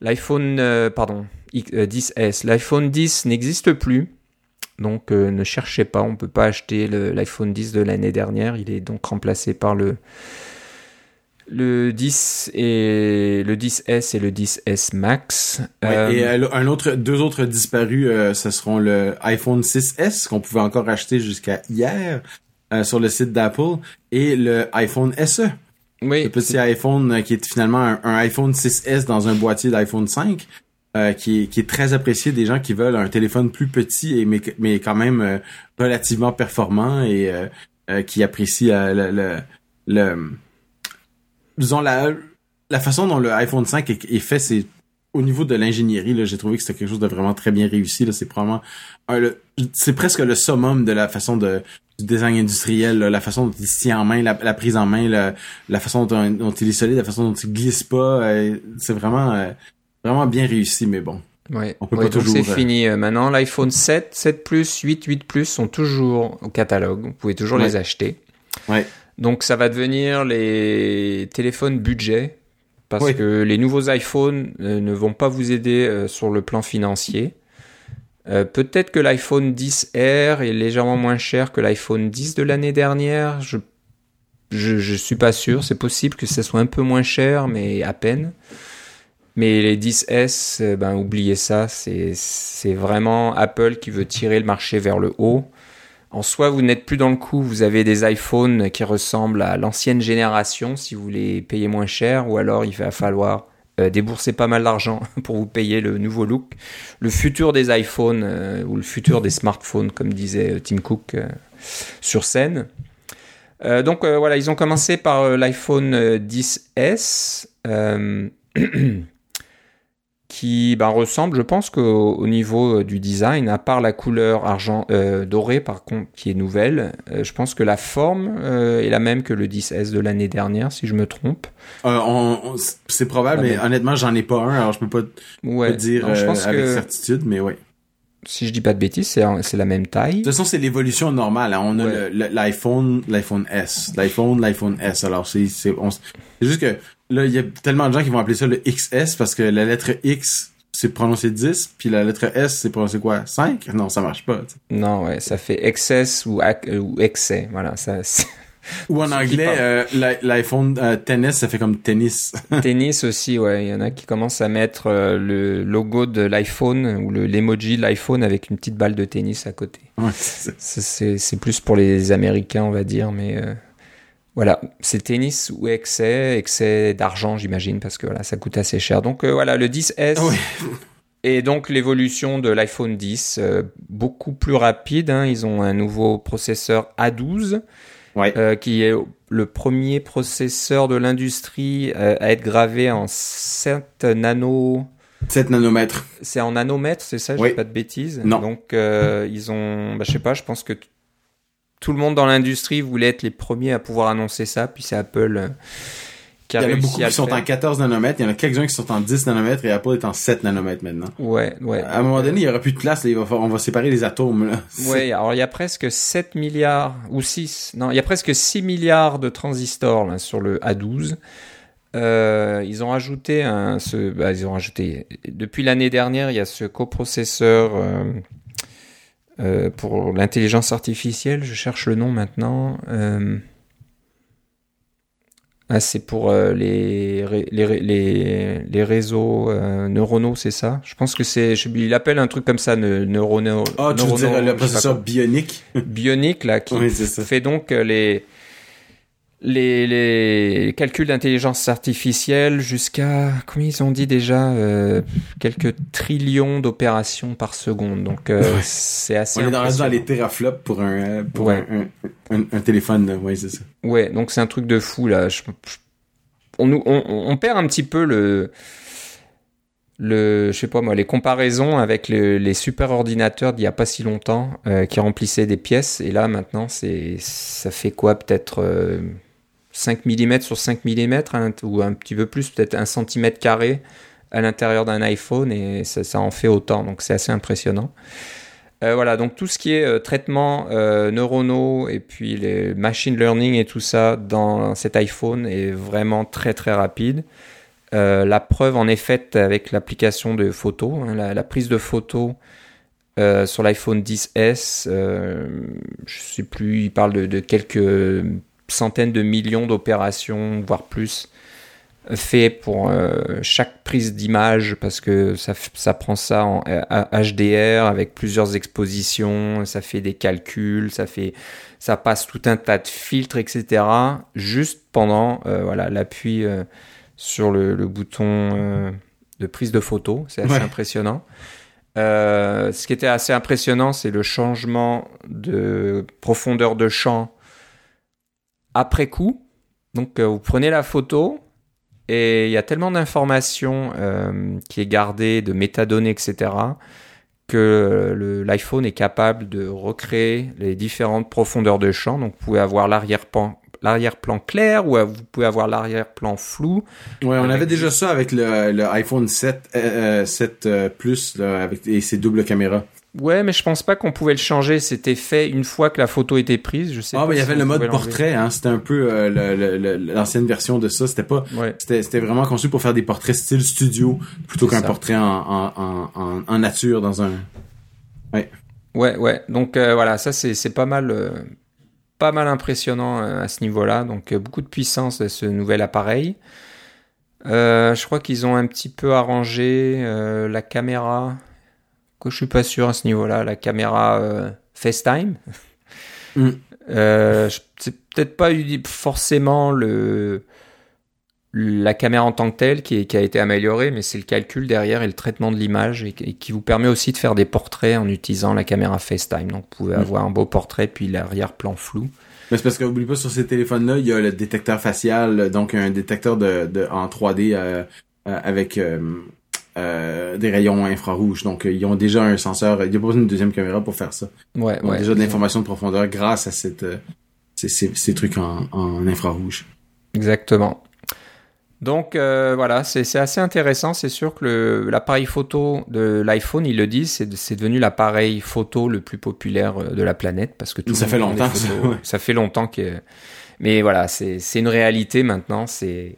L'iPhone, euh, pardon, 10S. L'iPhone 10 n'existe plus. Donc ne cherchez pas, on ne peut pas acheter l'iPhone 10 de l'année dernière. Il est donc remplacé par le le 10 et le 10S et le 10S Max.
et euh, un autre, deux autres disparus, euh, ce seront le iPhone 6S qu'on pouvait encore acheter jusqu'à hier euh, sur le site d'Apple et le iPhone SE. Oui. Le petit iPhone qui est finalement un, iPhone 6S dans un boîtier d'iPhone 5. qui, est, qui est très apprécié des gens qui veulent un téléphone plus petit et mais, mais quand même relativement performant et qui apprécient le, le disons, la, la façon dont le iPhone 5 est, fait, c'est au niveau de l'ingénierie, là, j'ai trouvé que c'était quelque chose de vraiment très bien réussi. Là, c'est probablement c'est presque le summum de la façon de du design industriel, la façon dont il se tient en main, la, prise en main, la, façon dont, il est solide, la façon dont il glisse pas. Euh, c'est vraiment euh, vraiment bien réussi, mais bon.
Ouais. On peut pas toujours. C'est euh, fini. Maintenant, l'iPhone 7, 7 Plus, 8, 8 Plus sont toujours au catalogue. Vous pouvez toujours les acheter.
Ouais.
Donc ça va devenir les téléphones budget parce que les nouveaux iPhones euh, ne vont pas vous aider euh, sur le plan financier. Euh, peut-être que l'iPhone 10R est légèrement moins cher que l'iPhone 10 de l'année dernière. Je, je, je suis pas sûr. C'est possible que ça soit un peu moins cher, mais à peine. Mais les 10S, ben oubliez ça. C'est c'est vraiment Apple qui veut tirer le marché vers le haut. En soi, vous n'êtes plus dans le coup, vous avez des iPhones qui ressemblent à l'ancienne génération si vous les payez moins cher, ou alors il va falloir euh, débourser pas mal d'argent [laughs] pour vous payer le nouveau look. Le futur des iPhones, euh, ou le futur des smartphones, comme disait euh, Tim Cook sur scène. donc voilà, ils ont commencé par l'iPhone 10S. [clears throat] qui ben, ressemble, je pense qu'au niveau euh, du design, à part la couleur argent euh, doré par contre qui est nouvelle, euh, je pense que la forme est la même que le 10S de l'année dernière, si je me trompe.
c'est probable, mais honnêtement, j'en ai pas un, alors je peux pas, te dire avec certitude, mais ouais.
Si je dis pas de bêtises, c'est la même taille. De
toute façon, c'est l'évolution normale. Hein. On a l'iPhone, l'iPhone S, l'iPhone, l'iPhone S. Alors c'est juste que Là, il y a tellement de gens qui vont appeler ça le XS parce que la lettre X, c'est prononcé 10, puis la lettre S, c'est prononcé quoi? 5? Non, ça marche pas.
Non, ouais, ça fait excess ou, ou excès. Voilà, ça... [laughs]
Ou en anglais, euh, l'iPhone euh, tennis, ça fait comme tennis. [laughs]
tennis aussi, ouais. Il y en a qui commencent à mettre euh, le logo de l'iPhone ou l'emoji de l'iPhone avec une petite balle de tennis à côté.
Ouais,
c'est plus pour les Américains, on va dire, mais voilà, c'est tennis ou excès, excès d'argent, j'imagine, parce que voilà, ça coûte assez cher. Donc euh, voilà, le 10S. Et donc l'évolution de l'iPhone 10, euh, beaucoup plus rapide. Hein. Ils ont un nouveau processeur A12, euh, qui est le premier processeur de l'industrie à être gravé en 7 nano.
7 nanomètres.
C'est en nanomètres, c'est ça, je pas de bêtises.
Non.
Donc ils ont, bah, je sais pas, je pense que tout le monde dans l'industrie voulait être les premiers à pouvoir annoncer ça, puis c'est Apple euh, qui a
il y en a beaucoup qui sont
faire.
en 14 nanomètres, il y en a quelques-uns qui sont en 10 nanomètres et Apple est en 7 nanomètres maintenant.
Ouais, ouais.
À un moment donné, il y aura plus de place, là, il va falloir- on va séparer les atomes, là. [laughs]
Ouais, alors il y a presque 7 milliards ou 6, non, il y a presque 6 milliards de transistors là, sur le A12. Euh, ils ont ajouté un, ce, bah, ils ont ajouté, depuis l'année dernière, il y a ce coprocesseur euh, euh, pour l'intelligence artificielle, je cherche le nom maintenant. Euh, ah, c'est pour euh, les, les, les, les réseaux neuronaux, c'est ça? Je pense que c'est, je- il appelle un truc comme ça, ne, neurono,
Ah, tu veux dire le processeur bionique?
bionique là qui
Oui,
fait donc les les, les calculs d'intelligence artificielle jusqu'à combien ils ont dit déjà euh, quelques trillions d'opérations par seconde donc euh,
Ouais.
c'est assez
On est dans, les teraflops pour un, pour
Ouais.
un, un, un, un téléphone, ouais, c'est ça.
Ouais, donc c'est un truc de fou là. Je- je- on, nous- on, on perd un petit peu le, le, je sais pas moi, les comparaisons avec le- les super ordinateurs d'il y a pas si longtemps euh, qui remplissaient des pièces. Et là maintenant, c'est, ça fait quoi peut-être euh, 5 mm sur 5 mm ou un petit peu plus, peut-être un centimètre carré à l'intérieur d'un iPhone et ça, en fait autant. Donc c'est assez impressionnant. Euh, voilà, donc tout ce qui est euh, traitement euh, neuronaux et puis les machine learning et tout ça dans cet iPhone est vraiment très très rapide. Euh, la preuve en est faite avec l'application de photos, hein, la, prise de photos sur l'iPhone 10s. euh, je sais plus, il parle de quelques centaines de millions d'opérations, voire plus, fait pour euh, chaque prise d'image parce que ça, prend ça en euh, HDR avec plusieurs expositions, ça fait des calculs, ça fait ça passe tout un tas de filtres, etc. Juste pendant euh, voilà l'appui euh, sur le, le bouton euh, de prise de photo, c'est assez
Ouais.
impressionnant. Euh, ce qui était assez impressionnant, c'est le changement de profondeur de champ après coup. Donc, euh, vous prenez la photo et il y a tellement d'informations euh, qui est gardée, de métadonnées, etc., que l'iPhone est capable de recréer les différentes profondeurs de champ. Donc, vous pouvez avoir l'arrière-plan l'arrière-plan clair ou euh, vous pouvez avoir l'arrière-plan flou.
Ouais, on avait déjà ça avec le, le iPhone 7, euh, euh, 7 euh, Plus, là, avec et ses doubles caméras.
Ouais, mais je pense pas qu'on pouvait le changer. C'était fait une fois que la photo était prise. Je sais
Ah,
pas
ben, il y
si
avait le mode portrait, hein. C'était un peu euh, l'ancienne version de ça. C'était pas,
Ouais.
c'était, vraiment conçu pour faire des portraits style studio plutôt qu'un portrait en, en, en, en, en nature dans un.
Ouais, ouais. Donc euh, voilà, ça c'est pas mal, euh, pas mal impressionnant à ce niveau-là. Donc beaucoup de puissance de ce nouvel appareil. Je crois qu'ils ont un petit peu arrangé la caméra. Que je suis pas sûr à ce niveau-là, la caméra euh, FaceTime.
Mm. [laughs]
Euh, c'est peut-être pas forcément le la caméra en tant que telle qui, est- qui a été améliorée, mais c'est le calcul derrière et le traitement de l'image et, et qui vous permet aussi de faire des portraits en utilisant la caméra FaceTime. Donc vous pouvez
Mm.
avoir un beau portrait puis l'arrière-plan flou.
Mais c'est parce qu'oublie pas, sur ces téléphones-là, il y a le détecteur facial, donc un détecteur de, de en 3D euh, euh, avec euh, euh, des rayons infrarouges. Donc, euh, ils ont déjà un senseur. Il n'y a pas besoin d'une deuxième caméra pour faire ça.
Ouais,
Ils ont
ouais.
déjà de l'information de profondeur grâce à cette, euh, ces, ces, ces trucs en, en infrarouge.
Exactement. Donc voilà, c'est assez intéressant. C'est sûr que l'appareil photo de l'iPhone, ils le disent, c'est devenu l'appareil photo le plus populaire de la planète parce que tout
Ça fait longtemps, ça, [laughs] ouais.
Ça fait longtemps que. Mais voilà, c'est c'est une réalité maintenant. C'est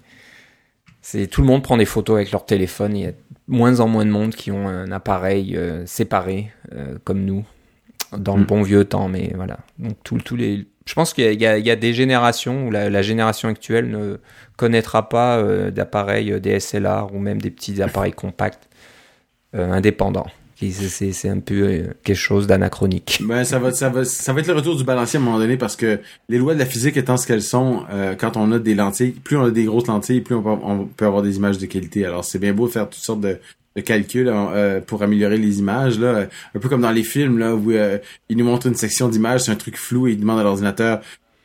c'est tout le monde prend des photos avec leur téléphone. Il y a moins en moins de monde qui ont un appareil euh, séparé euh, comme nous dans le
Mm.
bon vieux temps. Mais voilà, donc tous les. Je pense qu'il y, y a- il y a des générations où la, la génération actuelle ne connaîtra pas euh, d'appareils euh, DSLR ou même des petits appareils compacts euh, indépendants. C'est- un peu euh, quelque chose d'anachronique.
Ben, ça va, ça va, ça va être le retour du balancier à un moment donné parce que les lois de la physique étant ce qu'elles sont, euh, quand on a des lentilles, plus on a des grosses lentilles, plus on peut, avoir des images de qualité. Alors, c'est bien beau de faire toutes sortes de, de calculs euh, pour améliorer les images, là. Un peu comme dans les films, là, où euh, ils nous montrent une section d'images, c'est un truc flou et ils demandent à l'ordinateur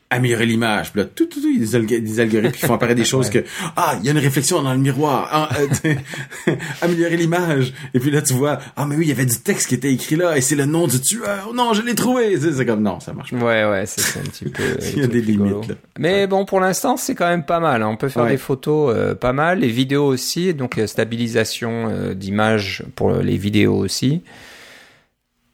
améliorer l'image. Puis là, tout, tout, tout, il y a des, alg- des algorithmes qui font apparaître des [laughs] choses que, ah, il y a une réflexion dans le miroir. Ah, euh, [laughs] améliorer l'image. Et puis là, tu vois, ah, mais oui, il y avait du texte qui était écrit là, et c'est le nom du tueur. Non, je l'ai trouvé. C'est comme, non, ça marche pas.
Ouais, ouais, c'est un petit peu. [laughs]
Il y a des
rigolo.
limites, là.
Mais bon, pour l'instant, c'est quand même pas mal. hein. On peut faire
Ouais.
des photos euh, pas mal, les vidéos aussi, donc euh, stabilisation euh, d'image pour les vidéos aussi.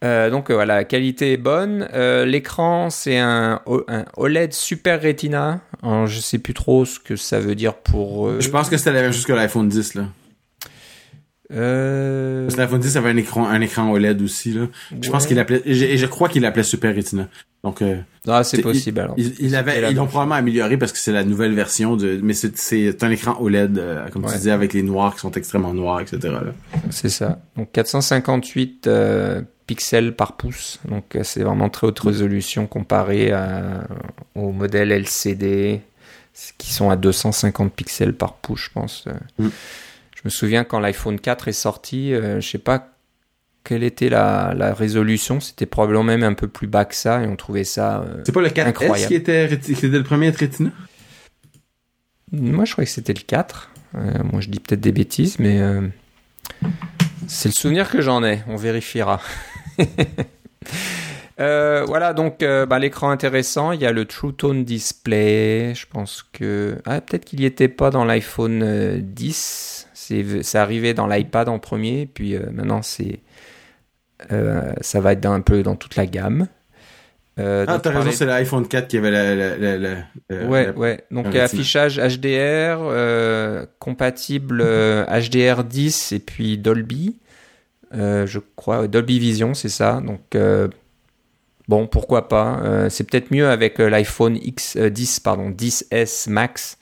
Euh, donc euh, voilà, qualité est bonne. Euh, L'écran, c'est un, un OLED Super Retina. Alors, je sais plus trop ce que ça veut dire pour. eux.
Je pense que c'était la même chose que l'iPhone 10, là.
Euh,
Parce que l'iPhone 10 avait un écran, un écran OLED aussi, là. Je pense qu'il appelait, et je, et je crois qu'il l'appelait Super Retina. Donc, euh,
Ah, c'est possible alors.
Ils, l'ont probablement amélioré parce que c'est la nouvelle version de, mais c'est, un écran OLED, euh, comme
Ouais.
tu disais, avec les noirs qui sont extrêmement noirs, etc.
C'est ça. Donc 458 euh, pixels par pouce. Donc euh, c'est vraiment très haute résolution comparé à, aux modèles LCD qui sont à 250 pixels par pouce, je pense.
Mm.
Je me souviens quand l'iPhone 4 est sorti, euh, je sais pas quelle était la, la résolution. C'était probablement même un peu plus bas que ça et on trouvait ça. euh,
C'est pas le 4S
Incroyable.
qui était, qui était le premier à être Retina?
Moi, je croyais que c'était le 4. Euh, moi, je dis peut-être des bêtises, mais euh, c'est le souvenir que j'en ai. On vérifiera. [laughs] Euh, voilà, donc euh, bah, l'écran intéressant. Il y a le True Tone Display. Je pense que. Ah, peut-être qu'il n'y était pas dans l'iPhone euh, 10. C'est c'est arrivé dans l'iPad en premier. Puis euh, maintenant, c'est. euh, ça va être un peu dans toute la gamme. Euh,
Ah, t'as raison, c'est l'iPhone 4 qui avait la, la, la, la- la-
Ouais, ouais. Donc affichage HDR, euh, compatible HDR 10 et puis Dolby. Je crois Dolby Vision, c'est ça. Donc bon, pourquoi pas. C'est peut-être mieux avec l'iPhone X euh, 10, pardon, 10s Max.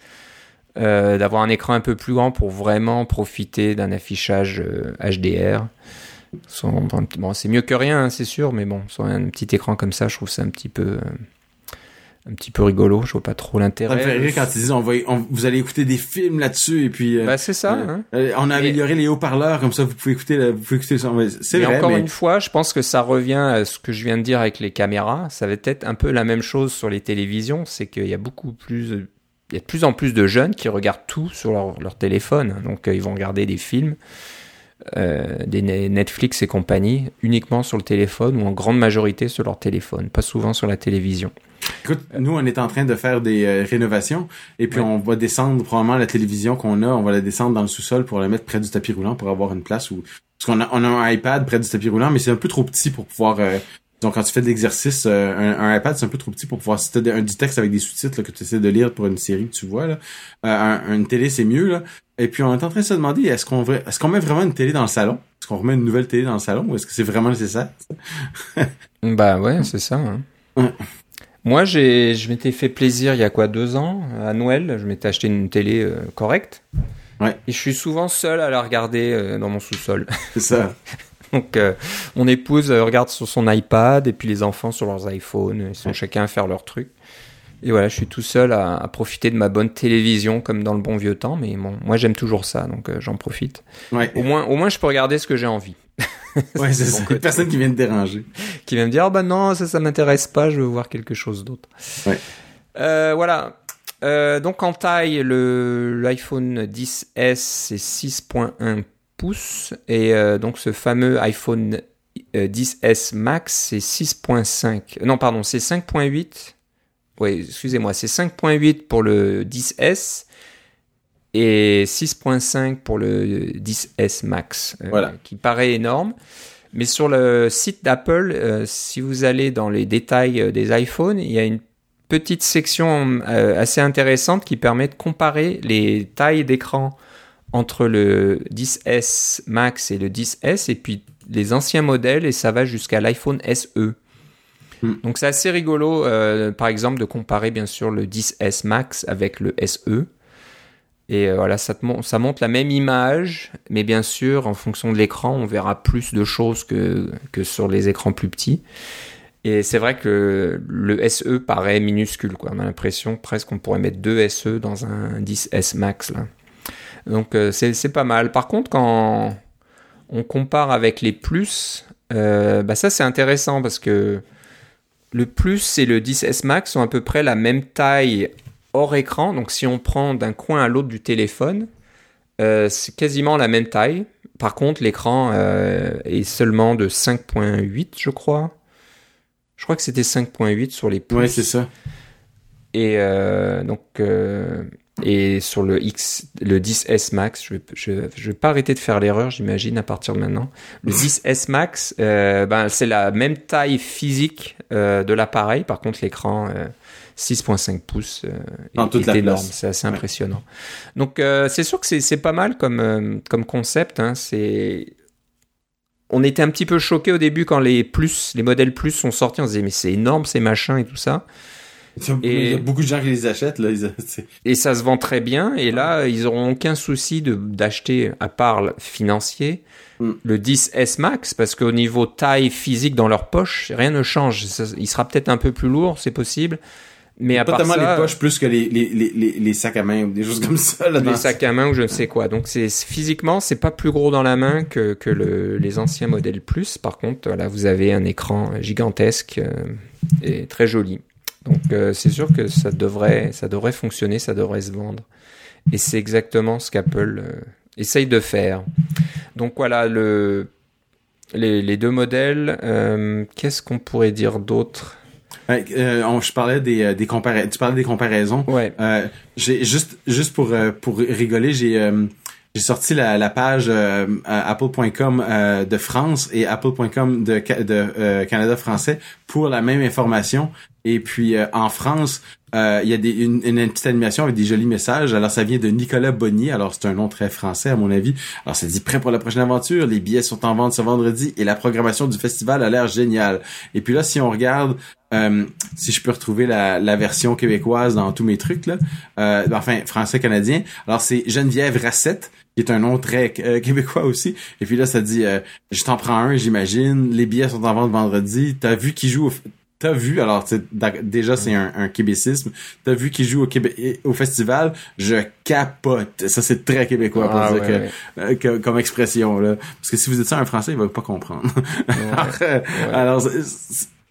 Euh, d'avoir un écran un peu plus grand pour vraiment profiter d'un affichage euh, HDR. Sans- bon, c'est mieux que rien, hein, c'est sûr, mais bon, sur un petit écran comme ça, je trouve ça un petit peu, euh, un petit peu rigolo. Je vois pas trop l'intérêt.
me fait rire quand ils disent, on va, on- vous allez écouter des films là-dessus, et puis, euh,
Bah, c'est ça.
euh,
hein.
euh, on a amélioré les haut-parleurs, comme ça, vous pouvez écouter, la- vous pouvez écouter C'est vrai,
encore
mais
une fois, je pense que ça revient à ce que je viens de dire avec les caméras. Ça va être un peu la même chose sur les télévisions. C'est qu'il y a beaucoup plus, y a de plus en plus de jeunes qui regardent tout sur leur, leur téléphone. Donc, euh, ils vont regarder des films, euh, des ne- Netflix et compagnie, uniquement sur le téléphone ou en grande majorité sur leur téléphone, pas souvent sur la télévision.
Écoute, nous, on est en train de faire des euh, rénovations et puis
Ouais.
on va descendre probablement la télévision qu'on a, on va la descendre dans le sous-sol pour la mettre près du tapis roulant pour avoir une place où parce qu'on a on a un iPad près du tapis roulant, mais c'est un peu trop petit pour pouvoir donc quand tu fais de l'exercice, euh, un, un iPad c'est un peu trop petit pour pouvoir si des- un, du texte avec des sous-titres que tu essaies de lire pour une série que tu vois là, euh, un- une télé c'est mieux là. Et puis on est en train de se demander est-ce qu'on met vraiment une télé dans le salon? Est-ce qu'on remet une nouvelle télé dans le salon ou est-ce que c'est vraiment nécessaire? [laughs]
Bah ouais, c'est ça. hein.
Ouais.
Moi, j'ai, je m'étais fait plaisir il y a quoi deux ans à Noël. Je m'étais acheté une télé euh, correcte.
Ouais.
Et je suis souvent seul à la regarder dans mon sous-sol.
C'est ça. [laughs]
Donc, euh, mon épouse euh, regarde sur son iPad et puis les enfants sur leurs iPhones. Ils sont chacun à faire leur truc. Et voilà, je suis tout seul à, à profiter de ma bonne télévision comme dans le bon vieux temps. Mais bon, moi j'aime toujours ça, donc euh, j'en profite.
Ouais.
Au moins, au moins, je peux regarder ce que j'ai envie. [laughs]
Ouais, c'est
bon
ça.
côté.
Personne qui vient te déranger.
qui va me dire ah bah non ça ça m'intéresse pas je veux voir quelque chose d'autre
Ouais.
Voilà donc en taille le l'iPhone 10s c'est 6.1 pouces et euh, donc ce fameux iPhone euh, 10s Max c'est 6.5 non pardon c'est 5.8 oui excusez-moi c'est 5.8 pour le 10s et 6.5 pour le 10s Max, euh,
Voilà.
qui paraît énorme. Mais sur le site d'Apple, euh, si vous allez dans les détails euh, des iPhones, il y a une petite section euh, assez intéressante qui permet de comparer les tailles d'écran entre le 10S Max et le 10S et puis les anciens modèles et ça va jusqu'à l'iPhone SE.
Hmm.
Donc c'est assez rigolo, euh, par exemple, de comparer bien sûr le 10S Max avec le SE. Et euh, voilà, ça, te mon- ça montre la même image, mais bien sûr, en fonction de l'écran, on verra plus de choses que, que sur les écrans plus petits. Et c'est vrai que le SE paraît minuscule, quoi. On a l'impression presque qu'on pourrait mettre deux SE dans un 10S Max, là. Donc euh, c'est pas mal. Par contre, quand on compare avec les plus, euh, bah ça c'est intéressant parce que le Plus et le 10S Max sont à peu près la même taille hors écran. Donc si on prend d'un coin à l'autre du téléphone, euh, c'est quasiment la même taille. Par contre, l'écran euh, est seulement de 5.8, je crois. Je crois que c'était 5.8 sur les Plus.
Ouais, c'est ça.
Et euh, donc, euh, et sur le X, le 10S Max, je, je, je vais pas arrêter de faire l'erreur, j'imagine, à partir de maintenant. Le [laughs] 10S Max, euh, ben, c'est la même taille physique de l'appareil. Par contre, l'écran euh, 6.5 pouces est,
toute
est
la
énorme. C'est assez
Ouais.
impressionnant. Donc, c'est sûr que c'est pas mal comme, comme concept. Hein. C'est on était un petit peu choqués au début quand les plus, les modèles plus sont sortis. On se disait mais c'est énorme ces machins et tout ça. Et-
Il y a beaucoup de gens qui les achètent, là. Ils- [laughs]
Et ça se vend très bien. Et là, ils auront aucun souci d'acheter, à part le financier,
Mm.
le 10S Max, parce qu'au niveau taille physique dans leur poche, rien ne change. Ça- il sera peut-être un peu plus lourd, c'est possible. Mais à part ça,
les poches plus que les, les, les, sacs à main ou des choses comme ça, là.
les sacs à main ou je ne sais quoi. Donc c'est physiquement, c'est pas plus gros dans la main que, que le- les anciens modèles Plus. Par contre, là, vous avez un écran gigantesque euh, et très joli. Donc euh, c'est sûr que ça devrait, ça devrait fonctionner, ça devrait se vendre. Et c'est exactement ce qu'Apple euh, essaye de faire. Donc voilà le, les, les deux modèles. euh, Qu'est-ce qu'on pourrait dire d'autre?
Euh, on- je parlais des, euh, des compara- tu parlais des comparaisons.
Ouais.
Euh, j'ai juste juste pour euh, pour rigoler, j'ai euh, j'ai sorti la, la page euh, apple.com euh, de France et apple.com de, de euh, Canada français pour la même information. Et puis euh, en France, euh, il y a des, une, une petite animation avec des jolis messages. Alors ça vient de Nicolas Bonnier. Alors c'est un nom très français à mon avis. Alors ça dit prêt pour la prochaine aventure. Les billets sont en vente ce vendredi et la programmation du festival a l'air géniale. Et puis là, si on regarde euh, si je peux retrouver la, la version québécoise dans tous mes trucs là, euh, enfin français canadien. Alors c'est Geneviève Rassette qui est un nom très euh, québécois aussi. Et puis là ça dit euh, je t'en prends un, j'imagine. Les billets sont en vente vendredi. T'as vu qui joue T'as vu, alors déjà c'est un, un québécisme, t'as vu qui joue au, Québé- au festival, je capote. Ça c'est très québécois pour
Ah,
dire
ouais,
que,
ouais.
euh, que- comme expression là. Parce que si vous dites ça un français, il va pas comprendre. alors, [laughs] euh,
Ouais.
alors,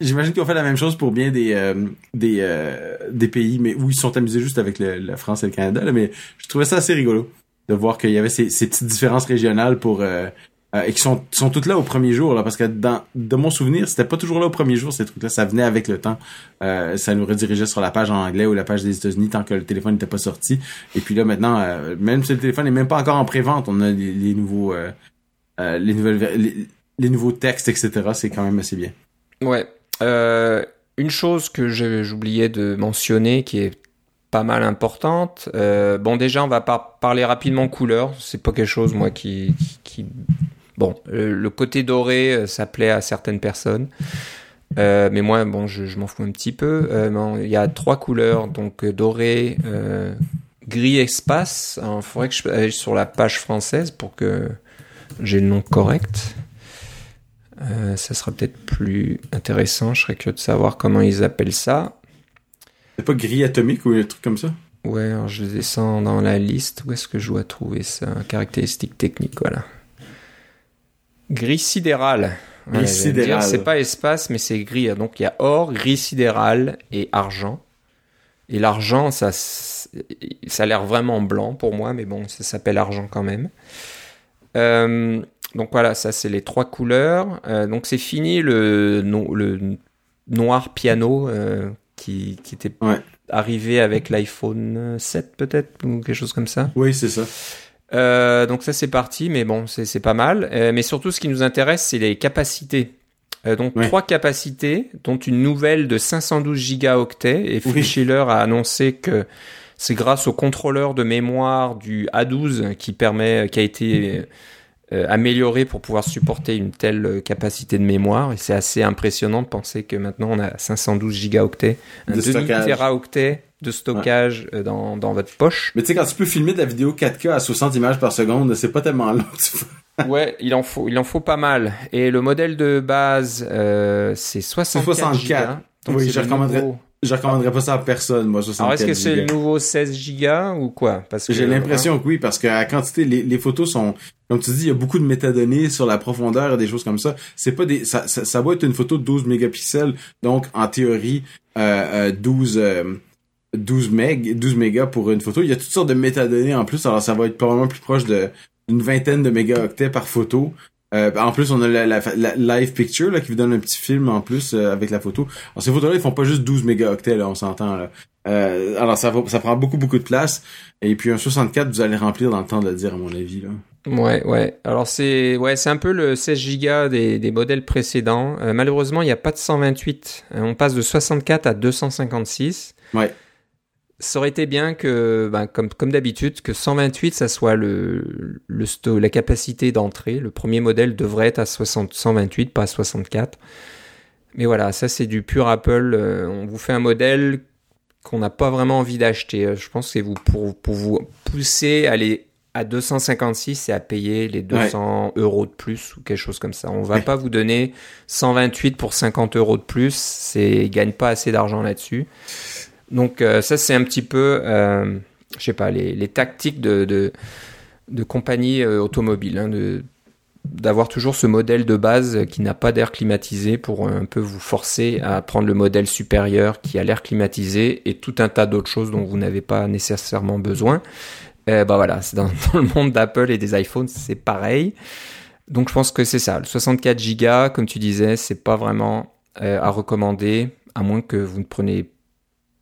j'imagine qu'ils ont fait la même chose pour bien des euh, des euh, des pays, mais où ils sont amusés juste avec le- la France et le Canada. Là, mais je trouvais ça assez rigolo de voir qu'il y avait ces, ces petites différences régionales pour euh, euh, et qui sont sont toutes là au premier jour là, parce que dans de mon souvenir, c'était pas toujours là au premier jour ces trucs-là. Ça venait avec le temps. Euh, ça nous redirigeait sur la page en anglais ou la page des États-Unis tant que le téléphone n'était pas sorti. Et puis là maintenant, euh, même si le téléphone n'est même pas encore en pré-vente, on a les, nouveaux les nouvelles les, nouveaux textes, etc. C'est quand même assez bien.
Ouais. Une chose que j'oubliais de mentionner qui est pas mal importante. bon, déjà, on va par- parler rapidement couleur. C'est pas quelque chose, moi, qui- Bon, euh, le côté doré, euh, ça plaît à certaines personnes. Euh, mais moi, bon, je, je m'en fous un petit peu. Euh, Il y a trois couleurs, donc doré, euh, gris espace. Il faudrait que je aille sur la page française pour que j'ai le nom correct. Ça sera peut-être plus intéressant. Je serais curieux de savoir comment ils appellent ça.
C'est pas gris atomique ou un truc comme ça?
Ouais, alors je descends dans la liste. Où est-ce que je dois trouver ça? Caractéristiques techniques, voilà. Gris sidéral.
Gris sidéral.
C'est pas espace, mais c'est gris. Donc il y a or, gris sidéral et argent. Et l'argent, ça, ça a l'air vraiment blanc pour moi, mais bon, ça s'appelle argent quand même. Euh, donc voilà, ça c'est les trois couleurs. Euh, donc c'est fini le, no- le noir piano euh, qui, qui était
Ouais.
arrivé avec l'iPhone 7 peut-être ou quelque chose comme ça.
Oui, c'est ça.
Euh, donc ça c'est parti, mais bon c'est pas mal. Euh, mais surtout ce qui nous intéresse c'est les capacités. Euh, donc trois capacités, dont une nouvelle de 512 gigaoctets. Et
Oui.
Schiller a annoncé que c'est grâce au contrôleur de mémoire du A12 qui permet, qui a été euh, amélioré pour pouvoir supporter une telle euh, capacité de mémoire. Et c'est assez impressionnant de penser que maintenant on a 512 gigaoctets, un
De stockage.
demi-téraoctet de stockage euh, dans, dans votre poche.
Mais tu sais, quand tu peux filmer de la vidéo 4K à 60 images par seconde, c'est pas tellement long. tu vois. [laughs]
Ouais, il en faut, il en faut pas mal. Et le modèle de base, euh, c'est 64,
64.
gigas. Donc
Oui, je recommanderais-
nouveau-
je recommanderais pas ça à personne, moi, 64
Alors, est-ce que c'est le nouveau 16 gigas ou quoi? Parce que
J'ai l'impression que oui, parce que la quantité, les, les photos sont, comme tu dis, il y a beaucoup de métadonnées sur la profondeur et des choses comme ça. C'est pas des, ça, ça, ça va être une photo de 12 mégapixels, donc en théorie, euh, euh, 12, euh, 12 meg, 12 mégas pour une photo. Il y a toutes sortes de métadonnées en plus, alors ça va être probablement plus proche de une vingtaine de mégaoctets par photo. Euh, en plus, on a la, la- la live picture là qui vous donne un petit film en plus euh, avec la photo. Alors ces photos-là, ils font pas juste 12 mégaoctets là, on s'entend là. Euh, alors ça va, ça prend beaucoup beaucoup de place. Et puis un 64, vous allez remplir dans le temps de le dire à mon avis là.
Ouais, ouais. Alors c'est ouais, c'est un peu le 16 Go des, des modèles précédents. Euh, malheureusement, il n'y a pas de 128. Euh, on passe de 64 à 256.
Ouais.
Ça aurait été bien que, ben, comme, comme d'habitude, que 128, ça soit le, le sto- la capacité d'entrée. Le premier modèle devrait être à 60, 128, pas à 64. Mais voilà, ça c'est du pur Apple. Euh, on vous fait un modèle qu'on n'a pas vraiment envie d'acheter. Euh, Je pense que c'est vous, pour, pour vous pousser à aller à 256 et à payer les 200 euros de plus ou quelque chose comme ça. On va
Ouais.
pas vous donner 128 pour 50 euros de plus. C'est, ils gagnent pas assez d'argent là-dessus. Donc euh, ça c'est un petit peu, euh, je sais pas, les, tactiques de, de, compagnies euh, automobiles, hein, d'avoir toujours ce modèle de base qui n'a pas d'air climatisé pour un peu vous forcer à prendre le modèle supérieur qui a l'air climatisé et tout un tas d'autres choses dont vous n'avez pas nécessairement besoin. Bah voilà, c'est [laughs] dans, le monde d'Apple et des iPhones, c'est pareil. Donc je pense que c'est ça. Le 64 Go, comme tu disais, c'est pas vraiment à recommander, à moins que vous ne preniez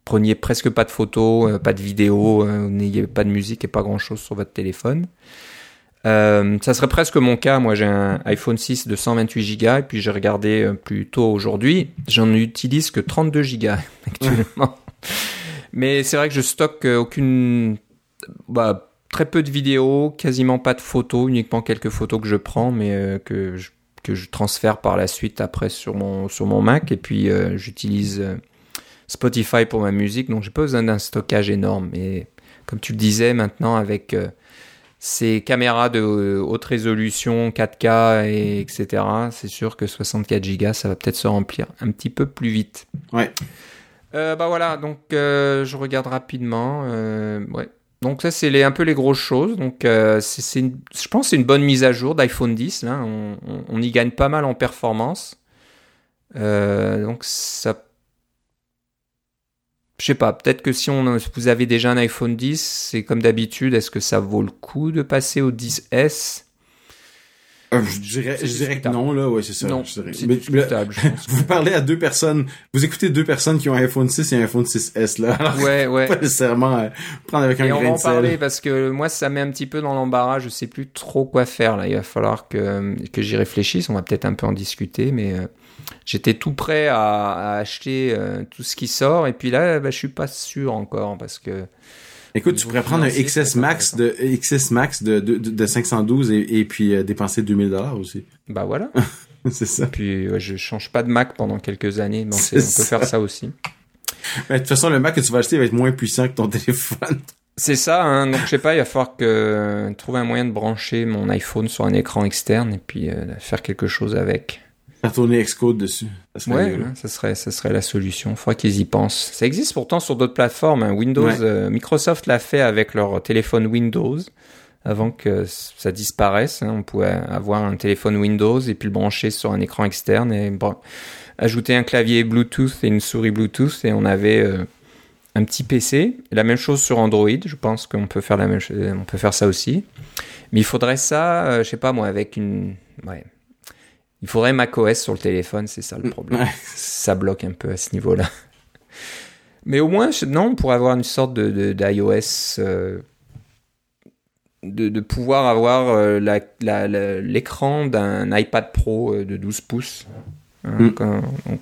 preniez presque pas de photos, euh, pas de vidéos, euh, n'ayez pas de musique et pas grand chose sur votre téléphone. Euh, ça serait presque mon cas. Moi, j'ai un iPhone 6 de 128 Go et puis j'ai regardé plus tôt aujourd'hui. J'en utilise que 32 Go [laughs] actuellement. Mais c'est vrai que je stocke aucune, bah, très peu de vidéos, quasiment pas de photos, uniquement quelques photos que je prends, mais que je, que je transfère par la suite après sur mon sur mon Mac. Et puis j'utilise Spotify pour ma musique, donc j'ai pas besoin d'un stockage énorme. Et comme tu le disais, maintenant avec euh, ces caméras de euh, haute résolution, 4K, et etc., c'est sûr que 64 Go, ça va peut-être se remplir un petit peu plus vite.
Ouais.
Euh, bah voilà, donc euh, je regarde rapidement. ouais. Donc ça, c'est un peu les grosses choses. Donc euh, c'est, je pense que c'est une bonne mise à jour d'iPhone 10. Là. On, on- on y gagne pas mal en performance. Euh, donc ça... Je sais pas, peut-être que si on, vous avez déjà un iPhone 10, c'est comme d'habitude, est-ce que ça vaut le coup de passer au 10S
Euh, je dirais,
C'est
je dirais que non, là, ouais, c'est ça.
Non,
je Mais-
discutable, je pense. [laughs]
vous parlez à deux personnes, vous écoutez deux personnes qui ont un iPhone 6 et un iPhone 6S, là. Alors, [laughs]
Ouais, ouais.
pas nécessairement euh, prendre avec un
Et on va
grain
en
de sel.
parler parce que moi ça met un petit peu dans l'embarras, je sais plus trop quoi faire là, il va falloir que, que j'y réfléchisse, on va peut-être un peu en discuter mais euh, j'étais tout prêt à, à acheter euh, tout ce qui sort et puis là bah, je suis pas sûr encore parce que
Écoute, tu pourrais prendre un XS Max de, XS Max de, de, de 512 et, et puis euh, dépenser 2000 dollars aussi.
bah voilà. [laughs]
c'est ça.
puis ouais, je change pas de Mac pendant quelques années donc on peut faire ça aussi.
Mais de toute façon, le Mac que tu vas acheter va être moins puissant que ton [laughs] téléphone.
C'est ça, hein, donc je sais pas, il va falloir que trouver un moyen de brancher mon iPhone sur un écran externe et puis euh, faire quelque chose avec.
Faire tourner Xcode dessus. Ça serait
Ouais, ça serait, ça serait la solution. Faudrait qu'ils y pensent. Ça existe pourtant sur d'autres plateformes. hein. Windows,
Ouais.
euh, Microsoft l'a fait avec leur téléphone Windows avant que ça disparaisse. hein. On pouvait avoir un téléphone Windows et puis le brancher sur un écran externe et ajouter un clavier Bluetooth et une souris Bluetooth et on avait euh, un petit PC. La même chose sur Android. Je pense qu'on peut faire la même chose. On peut faire ça aussi. Mais il faudrait ça, euh, je sais pas moi, avec une, ouais. Il faudrait macOS sur le téléphone, c'est ça le problème
Ouais.
ça bloque un peu à ce niveau-là. Mais au moins, non, on pourrait avoir une sorte de d'iOS, euh, de, de pouvoir avoir euh, l'écran d'un iPad Pro euh, de 12 pouces. Hein,
Mm.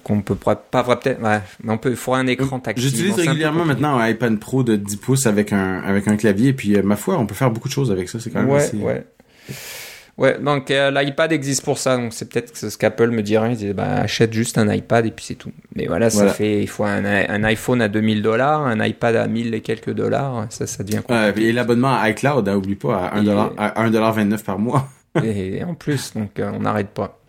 qu'on- peut pas, peut-être, ouais, mais on peut, il faudrait un écran tactile.
J'utilise régulièrement maintenant un iPad Pro de 10 pouces avec un, avec un clavier. Puis, euh, ma foi, on peut faire beaucoup de choses avec ça. C'est quand même
Ouais,
assez...
ouais. Ouais, donc euh, l'iPad existe pour ça, donc c'est peut-être ce qu'Apple me dirait, ils disaient, bah, achète juste un iPad et puis c'est tout. Mais voilà, ça
Voilà.
fait, il faut un, un iPhone à 2000 dollars, un iPad à 1000 et quelques dollars, ça, ça devient
Euh,
compliqué.
et l'abonnement à iCloud, hein, oublie pas, à 1$,
Et-
dollar- à 1,29$ par mois. [laughs]
et, en plus, donc euh, on n'arrête pas.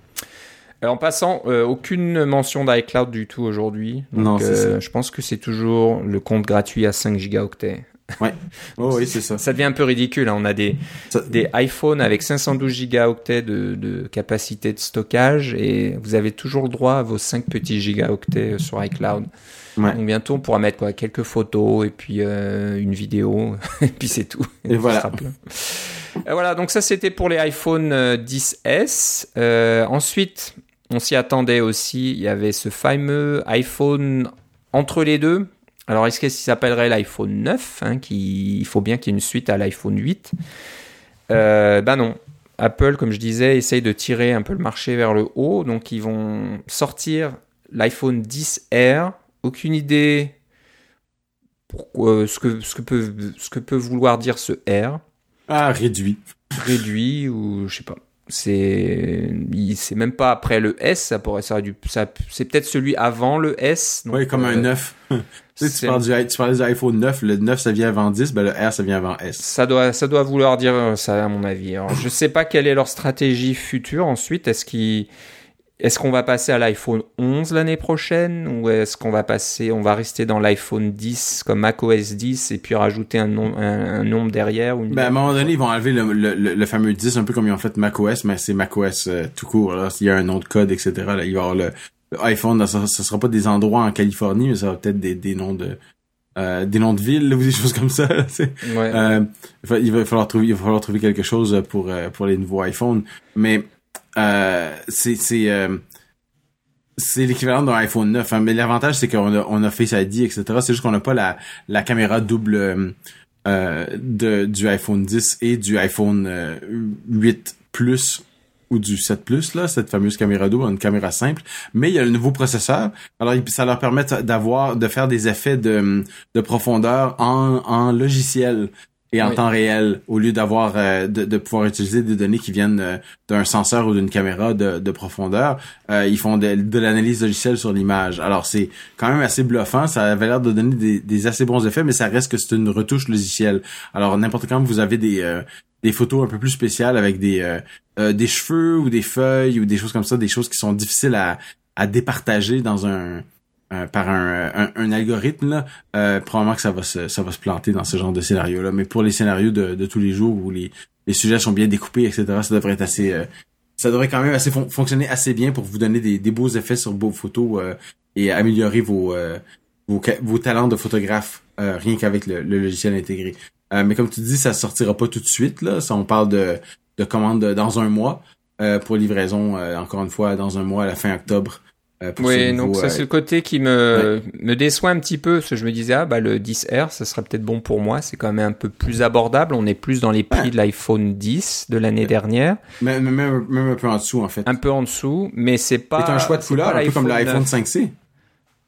en passant, aucune mention d'iCloud du tout aujourd'hui.
Non, ça.
Je pense que c'est toujours le compte gratuit à 5 gigaoctets. [laughs]
Ouais. Oh, oui, c'est ça.
Ça devient un peu ridicule. Hein. On a des,
Ça-
des iPhones avec 512 gigaoctets de, de capacité de stockage et vous avez toujours le droit à vos 5 petits gigaoctets sur iCloud.
Ouais.
Donc bientôt on pourra mettre quoi quelques photos et puis euh, une vidéo [laughs] et puis c'est tout.
Et voilà.
Et voilà, donc ça c'était pour les iPhone euh, 10s. Euh, ensuite, on s'y attendait aussi. Il y avait ce fameux iPhone entre les deux. Alors, est-ce qu'il s'appellerait l'iPhone 9 hein, qui, Il faut bien qu'il y ait une suite à l'iPhone 8. Euh, ben non. Apple, comme je disais, essaye de tirer un peu le marché vers le haut. Donc, ils vont sortir l'iPhone 10R. Aucune idée pourquoi, ce, que, ce, que peut, ce que peut vouloir dire ce R
Ah, réduit.
réduit ou je sais pas. C'est c'est même pas après le S, ça pourrait ça dû ça c'est peut-être celui avant le S. donc,
Oui, comme un
euh,
9. [laughs] tu sais, tu, parles du, tu parlais du iPhone 9, le 9 ça vient avant 10, ben le R ça vient avant S.
Ça doit, ça doit vouloir dire ça, à mon avis. Alors, je sais pas quelle est leur stratégie future ensuite. Est-ce qu'ils, est-ce qu'on va passer à l'iPhone 11 l'année prochaine ou est-ce qu'on va passer, on va rester dans l'iPhone 10 comme macOS 10 et puis rajouter un, nom, un, un nombre derrière ou une
Ben, à un moment donné, ils vont enlever le, le, le, fameux 10, un peu comme ils ont fait macOS, mais c'est macOS euh, tout court. Là. Il y a un nom de code, etc. Là, il va y avoir le, le iPhone, ça, ça sera pas des endroits en Californie, mais ça va peut-être des, des noms de euh, des noms de villes ou des [laughs] choses comme ça. là.
Ouais.
Euh, il va- il va falloir trouver, il va falloir trouver quelque chose pour euh, pour les nouveaux iPhones. Mais c'est c'est euh, c'est l'équivalent d'un iPhone 9. hein. Mais l'avantage c'est qu'on a on a Face ID, etc. C'est juste qu'on n'a pas la la caméra double euh, euh, de du iPhone 10 et du iPhone euh, 8 Plus ou du 7 Plus là, cette fameuse caméra double, une caméra simple. Mais il y a le nouveau processeur. Alors ça leur permet d'avoir de faire des effets de de profondeur en en logiciel et en
Oui.
temps réel au lieu d'avoir euh, de, de pouvoir utiliser des données qui viennent euh, d'un senseur ou d'une caméra de, de profondeur euh, ils font de, de l'analyse logicielle sur l'image. Alors c'est quand même assez bluffant. Ça avait l'air de donner des, des assez bons effets mais ça reste que c'est une retouche logicielle. Alors n'importe quand vous avez des euh, des photos un peu plus spéciales avec des euh, euh, des cheveux ou des feuilles ou des choses comme ça des choses qui sont difficiles à à départager dans un euh, par un, un, algorithme là, euh, probablement que ça va se ça va se planter dans ce genre de scénario là mais pour les scénarios de, de tous les jours où les les sujets sont bien découpés etc ça devrait être assez euh, ça devrait quand même assez fon- fonctionner assez bien pour vous donner des, des beaux effets sur vos photos euh, et améliorer vos euh, vos, vos talents de photographe euh, rien qu'avec le, logiciel intégré. Euh, mais comme tu dis ça sortira pas tout de suite là. Ça on parle de de commandes dans un mois euh, pour livraison euh, encore une fois dans un mois à la fin octobre euh,
Oui,
nouveau,
donc ça
euh,
c'est le côté qui me, me déçoit un petit peu, parce que je me disais, ah bah le 10R, ça serait peut-être bon pour moi, c'est quand même un peu plus abordable, on est plus dans les prix
Ouais.
de l'iPhone 10 de l'année dernière,
Même, même, même- même un peu en dessous, en fait.
un peu en dessous, mais c'est pas...
C'est un choix de couleur, un peu comme
l'iPhone
l'iPhone 5C.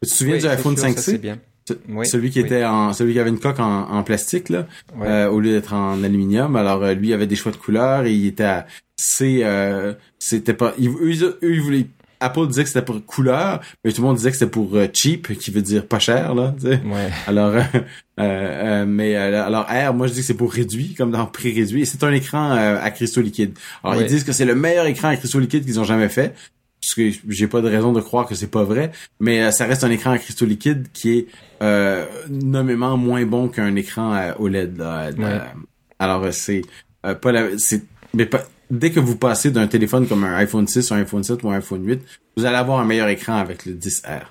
Tu te souviens
Oui,
du iPhone
sûr, ça,
5C?
c'est bien.
Ce-
Oui,
celui qui
oui.
était en, celui qui avait une coque en, en plastique, là, euh, au lieu d'être en aluminium. Alors, euh, lui, il avait des choix de couleurs et il était à, c'est, euh, c'était pas, ils- eux, ils- eux, ils voulaient, Apple disait que c'était pour couleur, mais tout le monde disait que c'était pour euh, cheap, qui veut dire pas cher, là.
Ouais.
Alors, euh, euh, euh, mais euh, alors R, moi je dis que c'est pour réduit, comme dans prix réduit. Et c'est un écran à cristaux liquides. Alors
Ouais.
ils disent que c'est le meilleur écran à cristaux liquides qu'ils ont jamais fait. Parce que j'ai pas de raison de croire que c'est pas vrai, mais ça reste un écran à cristaux liquides qui est euh, nommément moins bon qu'un écran OLED. Là,
Ouais.
Alors c'est euh, pas la, c'est mais pas, dès que vous passez d'un téléphone comme un iPhone 6, un iPhone 7 ou un iPhone 8, vous allez avoir un meilleur écran avec le 10R.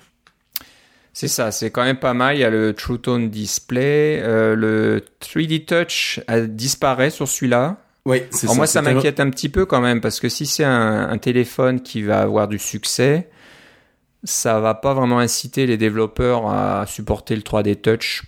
C'est ça, c'est quand même pas mal. Il y a le True Tone Display, euh, le 3D Touch a disparaît sur celui-là.
Oui, c'est ça.
moi, ça m'inquiète un petit peu quand même, parce que si c'est un, un téléphone qui va avoir du succès, ça va pas vraiment inciter les développeurs à supporter le 3D Touch.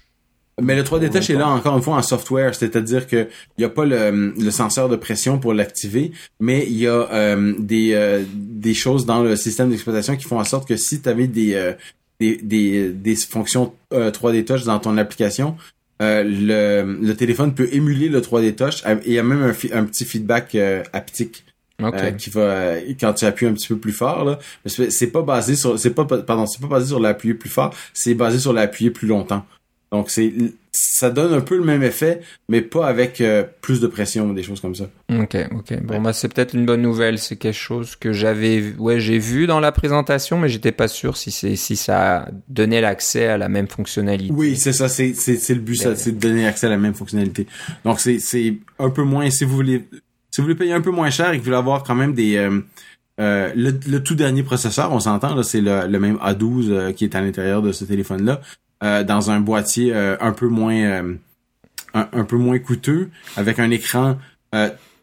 Mais le 3D
Pour
Touch est là encore une fois en software, c'est-à-dire que il y a pas le, le senseur de pression pour l'activer, mais il y a euh, des euh, des choses dans le système d'exploitation qui font en sorte que si tu avais des, euh, des des des fonctions euh, 3D Touch dans ton application, euh, le le téléphone peut émuler le 3D Touch et il y a même un, un petit feedback euh, haptique
Ok.
euh, qui va euh, quand tu appuies un petit peu plus fort là. C'est pas basé sur c'est pas pardon c'est pas basé sur l'appuyer plus fort c'est basé sur l'appuyer plus longtemps Donc c'est ça donne un peu le même effet, mais pas avec euh, plus de pression, des choses comme ça.
Ok, ok. Bon, bah c'est peut-être une bonne nouvelle. C'est quelque chose que j'avais, ouais, j'ai vu dans la présentation, mais j'étais pas sûr si c'est si ça donnait l'accès à la même fonctionnalité.
Oui, c'est ça. C'est c'est le but, c'est de donner accès à la même fonctionnalité. Donc c'est c'est un peu moins. Si vous voulez si vous voulez payer un peu moins cher et que vous voulez avoir quand même des euh, euh, le, le, tout dernier processeur, on s'entend, là, c'est le, le, même A12 euh, qui est à l'intérieur de ce téléphone-là, euh, dans un boîtier euh, un peu moins un, un, peu moins coûteux, avec un écran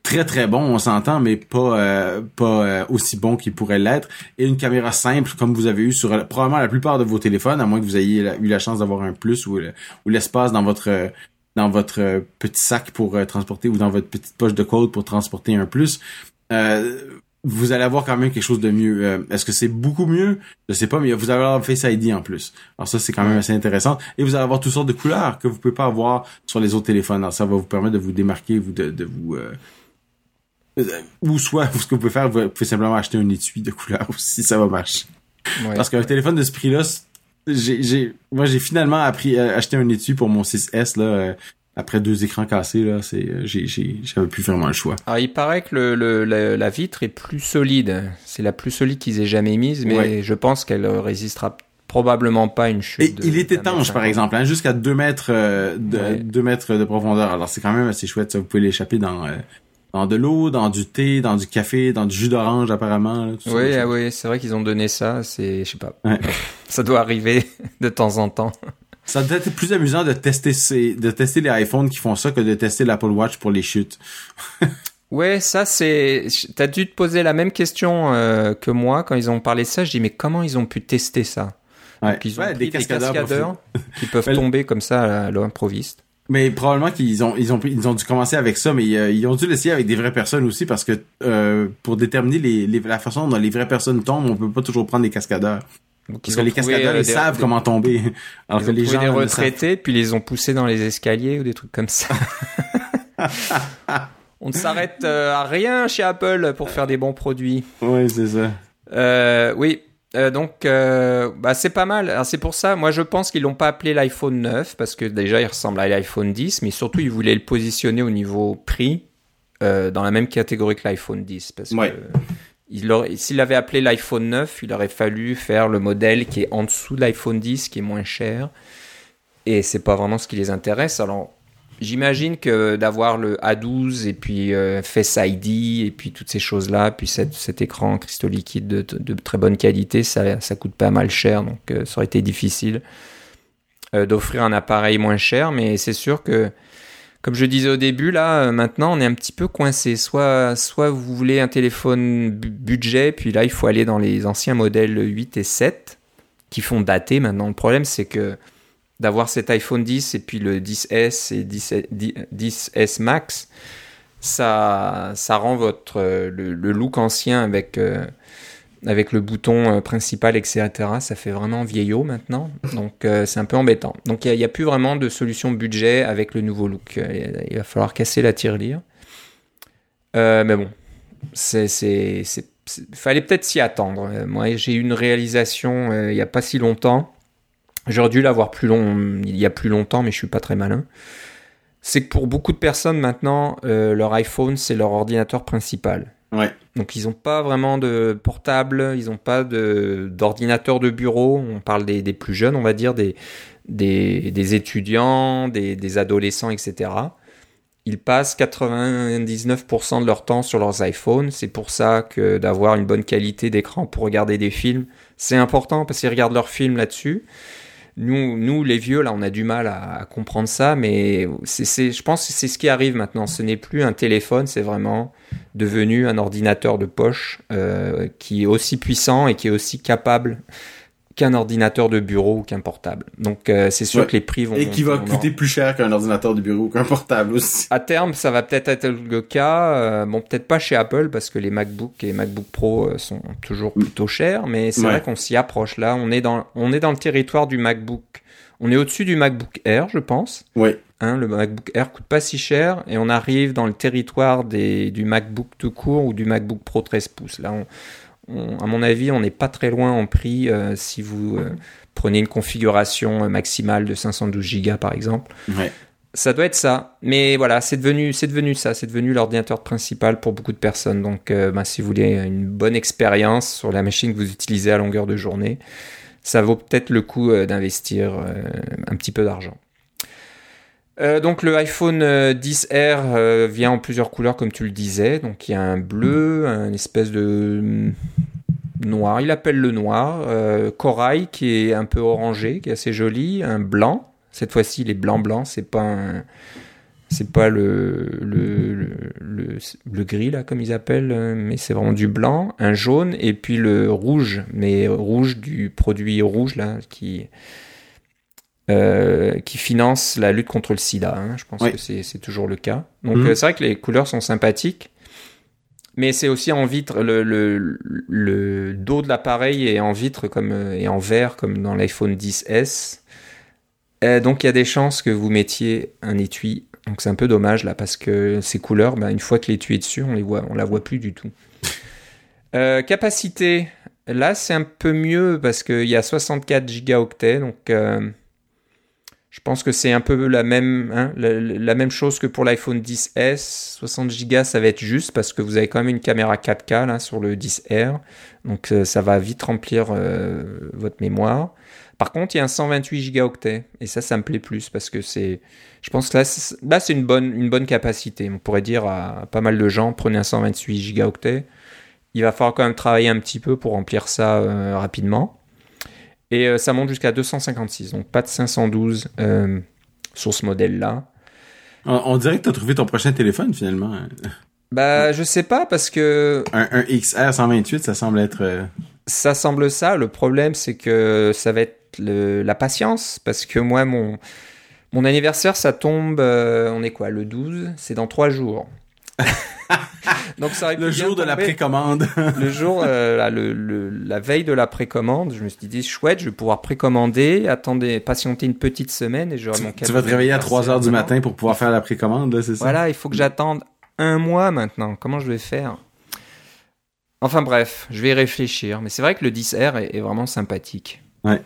très très bon, on s'entend, mais pas pas aussi bon qu'il pourrait l'être, et une caméra simple comme vous avez eu sur probablement la plupart de vos téléphones, à moins que vous ayez eu la chance d'avoir un plus ou, ou l'espace dans votre dans votre petit sac pour transporter ou dans votre petite poche de code pour transporter un plus. Euh, vous allez avoir quand même quelque chose de mieux. Euh, est-ce que c'est beaucoup mieux? Je sais pas, mais vous allez avoir Face ID en plus. Alors ça, c'est quand même assez intéressant. Et vous allez avoir toutes sortes de couleurs que vous pouvez pas avoir sur les autres téléphones. Alors ça va vous permettre de vous démarquer, vous de, de vous... Euh, euh ou soit, [laughs] ce que vous pouvez faire, vous pouvez simplement acheter un étui de couleur aussi, ça va marcher. Parce qu'un téléphone de ce prix-là, j'ai, moi j'ai finalement appris à acheter un étui pour mon 6S là après deux écrans cassés là, c'est euh, j'ai j'avais plus vraiment le choix.
Alors il paraît que le, la vitre est plus solide, c'est la plus solide qu'ils aient jamais mise, mais je pense qu'elle résistera probablement pas à une chute.
Et il est étanche par exemple, hein, jusqu'à 2 mètres euh, de 2 mètres de profondeur. Alors c'est quand même assez chouette, ça vous pouvez l'échapper dans euh, dans de l'eau, dans du thé, dans du café, dans du jus d'orange apparemment.
oui, ah oui, c'est vrai qu'ils ont donné ça. C'est, je sais pas, [laughs] ça doit arriver [laughs] de temps en temps.
Ça doit être plus amusant de tester ces, de tester les iPhones qui font ça que de tester l'Apple Watch pour les chutes. [laughs]
ouais, ça c'est. T'as dû te poser la même question euh, que moi quand ils ont parlé de ça. Je dis mais comment ils ont pu tester ça?
Ouais. ils ont
des cascadeurs, qui peuvent [laughs] tomber comme ça à l'improviste.
Mais probablement qu'ils ont ils ont ils ont dû commencer avec ça, mais euh, ils ont dû l'essayer avec des vraies personnes aussi parce que euh, pour déterminer les, les, la façon dont les vraies personnes tombent, on peut pas toujours prendre des cascadeurs. Parce [laughs] que les cascadeurs, ils savent comment tomber.
Alors que les gens. des retraités, puis les ont poussés dans les escaliers ou des trucs comme ça. [laughs] On ne s'arrête euh, à rien chez Apple pour faire des bons produits.
Oui, c'est ça.
Euh, oui, euh, donc euh, bah, c'est pas mal. C'est pour ça, moi je pense qu'ils l'ont pas appelé l'iPhone 9 parce que déjà il ressemble à l'iPhone 10, mais surtout ils voulaient le positionner au niveau prix dans la même catégorie que l'iPhone 10 parce
ouais.
que s'il avait appelé l'iPhone 9, il aurait fallu faire le modèle qui est en dessous de l'iPhone 10, qui est moins cher. Et c'est pas vraiment ce qui les intéresse. Alors, j'imagine que d'avoir le A12 et puis euh, Face ID et puis toutes ces choses-là, puis cet écran cristaux liquide de, très bonne qualité, ça, ça coûte pas mal cher. Donc, euh, ça aurait été difficile euh, d'offrir un appareil moins cher. Mais c'est sûr que comme je disais au début, là, euh, maintenant, on est un petit peu coincé. Soit, soit vous voulez un téléphone budget, puis là, il faut aller dans les anciens modèles 8 et 7 qui font dater maintenant. Le problème, c'est que d'avoir cet iPhone 10 et puis le 10S et 10, s Max, ça, ça rend votre, le, look ancien avec euh, avec le bouton euh, principal, etc. Ça fait vraiment vieillot maintenant, donc euh, c'est un peu embêtant. Donc il n'y a, plus vraiment de solution budget avec le nouveau look. Euh, il va falloir casser la tirelire. mais bon, c'est, fallait peut-être s'y attendre. Moi, j'ai eu une réalisation il n'y a pas si longtemps. J'aurais dû l'avoir plus long, il y a plus longtemps, mais je suis pas très malin. C'est que pour beaucoup de personnes maintenant, leur iPhone c'est leur ordinateur principal. Donc ils n'ont pas vraiment de portable, ils n'ont pas d'ordinateur de, bureau. On parle des, plus jeunes, on va dire, des, des, des étudiants, des, adolescents, etc. Ils passent 99% de leur temps sur leurs iPhones. C'est pour ça que d'avoir une bonne qualité d'écran pour regarder des films, c'est important parce qu'ils regardent leurs films là-dessus. Nous, nous, les vieux, là, on a du mal à, comprendre ça, mais c'est, je pense que c'est ce qui arrive maintenant. Ce n'est plus un téléphone, c'est vraiment devenu un ordinateur de poche euh, qui est aussi puissant et qui est aussi capable qu'un ordinateur de bureau ou qu'un portable. Donc euh, c'est sûr que les prix vont
et qui va coûter plus cher qu'un ordinateur de bureau ou qu'un portable aussi.
À terme, ça va peut-être être le cas. Euh, bon, peut-être pas chez Apple parce que les MacBook et MacBook Pro euh, sont toujours mm. plutôt chers, mais c'est vrai qu'on s'y approche. Là, on est dans on est dans le territoire du MacBook. On est au-dessus du MacBook Air, je pense.
Oui.
Hein, le MacBook Air coûte pas si cher et on arrive dans le territoire des, du MacBook tout court ou du MacBook Pro 13 pouces. Là, on, à mon avis, on n'est pas très loin en prix si vous prenez une configuration maximale de 512 Go par exemple.
Ouais.
Ça doit être ça. Mais voilà, c'est devenu, c'est devenu ça. C'est devenu l'ordinateur principal pour beaucoup de personnes. Donc, bah, si vous voulez une bonne expérience sur la machine que vous utilisez à longueur de journée, ça vaut peut-être le coup d'investir un petit peu d'argent. Euh, donc le iPhone 10R euh, vient en plusieurs couleurs comme tu le disais. Donc il y a un bleu, un espèce de mm, noir, il appelle le noir, euh, corail qui est un peu orangé, qui est assez joli, un blanc. Cette fois-ci il est blanc blanc, c'est pas c'est pas le le, gris là comme ils appellent, mais c'est vraiment du blanc, un jaune. Et puis le rouge, mais rouge du produit rouge là qui euh, qui finance la lutte contre le sida. Hein. Je pense que c'est toujours le cas. Donc mhm. euh, c'est vrai que les couleurs sont sympathiques, mais c'est aussi en vitre. Le, le, le dos de l'appareil est en vitre comme euh, et en verre comme dans l'iPhone 10s. donc il y a des chances que vous mettiez un étui. Donc c'est un peu dommage là parce que ces couleurs, ben, une fois que l'étui est dessus, on les voit, on la voit plus du tout. [laughs] capacité, là c'est un peu mieux parce qu'il y a 64 gigaoctets, donc je pense que c'est un peu la même, hein, la, même chose que pour l'iPhone 10s. 60 Go, ça va être juste parce que vous avez quand même une caméra 4K là, sur le 10R. Donc euh, ça va vite remplir euh, votre mémoire. Par contre, il y a un 128 Go. Et ça, ça me plaît plus parce que c'est. Je pense que là, c'est une bonne, une bonne capacité. On pourrait dire à pas mal de gens prenez un 128 Go. Il va falloir quand même travailler un petit peu pour remplir ça euh, rapidement. Et euh, ça monte jusqu'à 256, donc pas de 512 euh, sur ce modèle-là.
On, dirait que tu as trouvé ton prochain téléphone finalement.
Bah, je sais pas parce que.
Un, XR 128, ça semble être. Euh,
ça semble ça. Le problème, c'est que ça va être la patience parce que moi, mon, mon anniversaire, ça tombe. on est quoi Le 12 C'est dans trois jours. [laughs] [laughs]
Donc ça le jour de la précommande. [laughs]
le jour, euh, la, le, la veille de la précommande, je me suis dit chouette, je vais pouvoir précommander, attendez, patienter une petite semaine et j'aurai mon
Tu vas te réveiller à 3 heures du matin pour pouvoir faire la précommande, c'est ça?
Voilà, il faut que j'attende un mois maintenant. Comment je vais faire? Enfin bref, je vais y réfléchir. Mais c'est vrai que le 10R est, vraiment sympathique.
Ouais.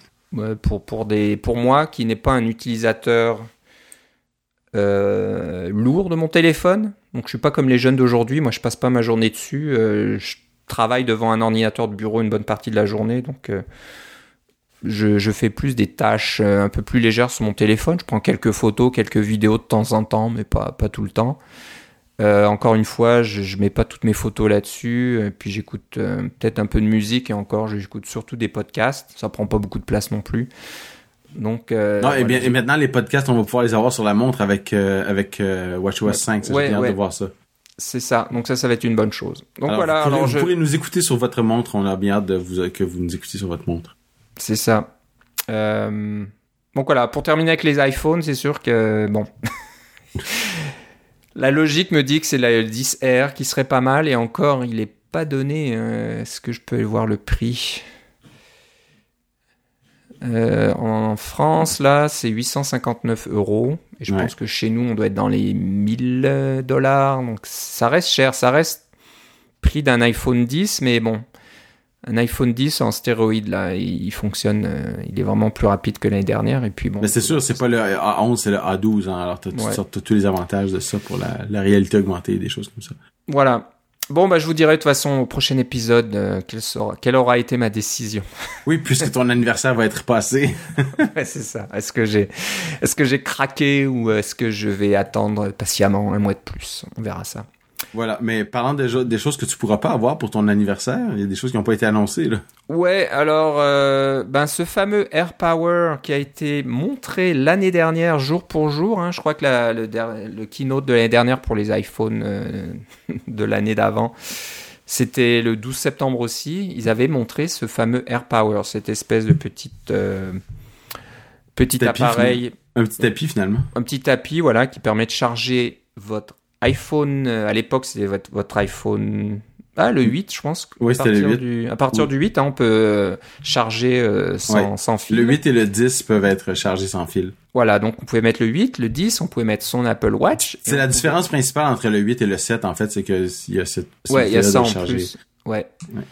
Pour, pour, des, pour moi qui n'est pas un utilisateur euh, lourd de mon téléphone. Donc je suis pas comme les jeunes d'aujourd'hui. Moi, je passe pas ma journée dessus. Euh, je travaille devant un ordinateur de bureau une bonne partie de la journée, donc euh, je, je, fais plus des tâches un peu plus légères sur mon téléphone. Je prends quelques photos, quelques vidéos de temps en temps, mais pas pas tout le temps. encore une fois, je, je mets pas toutes mes photos là-dessus. Puis j'écoute peut-être un peu de musique et encore, j'écoute surtout des podcasts. Ça prend pas beaucoup de place non plus. Donc,
euh, non, et, bien, et maintenant, les podcasts, on va pouvoir les avoir sur la montre avec, euh, avec euh, WatchOS 5. J'ai hâte de voir ça.
C'est ça. Donc ça, ça va être une bonne chose. Donc
voilà. Vous alors vous pourrez nous écouter sur votre montre. On a bien hâte de vous, que vous nous écoutiez sur votre montre.
C'est ça. Euh... Donc voilà. Pour terminer avec les iPhones, c'est sûr que bon. [laughs] la logique me dit que c'est la 10R qui serait pas mal et encore, il est pas donné. Euh, est-ce que je peux voir le prix? Euh, en France, là, c'est 859 euros. Et je pense que chez nous, on doit être dans les 1000 dollars. Donc, ça reste cher. Ça reste prix d'un iPhone 10, mais bon. Un iPhone 10 en stéroïde, là, il fonctionne, euh, il est vraiment plus rapide que l'année dernière. Et puis bon.
Mais c'est sûr, c'est pas le A11, c'est le A12. Hein, alors, tu as, tous les avantages de ça pour la, la réalité augmentée, des choses comme ça.
Voilà. Bon, bah, je vous dirai de toute façon au prochain épisode euh, quelle, sera, quelle aura été ma décision. [laughs]
Oui, puisque ton anniversaire va être passé. [laughs]
ouais, c'est ça. Est-ce que j'ai, est-ce que j'ai craqué ou est-ce que je vais attendre patiemment un mois de plus? On verra ça.
Voilà, mais parlant déjà des choses que tu pourras pas avoir pour ton anniversaire, il y a des choses qui n'ont pas été annoncées là.
Ouais, alors euh, ben ce fameux Air Power qui a été montré l'année dernière jour pour jour, hein, je crois que la, le, le, keynote de l'année dernière pour les iPhones euh, [laughs] de l'année d'avant, c'était le 12 septembre aussi, ils avaient montré ce fameux Air Power, cette espèce de petite euh, petit appareil,
un petit tapis finalement,
un petit tapis voilà qui permet de charger votre iPhone, euh, à l'époque, c'était votre, votre, iPhone. Ah, le 8, je pense.
Oui, c'était le 8.
Du, à partir du 8, hein, on peut euh, charger euh, sans, sans, fil.
Le 8 et le 10 peuvent être chargés sans fil.
Voilà, donc on pouvait mettre le 8, le 10, on pouvait mettre son Apple Watch.
C'est la différence principale entre le 8 et le 7, en fait, c'est qu'il y a cette
Ouais, il y a ça en plus. Ouais. ouais.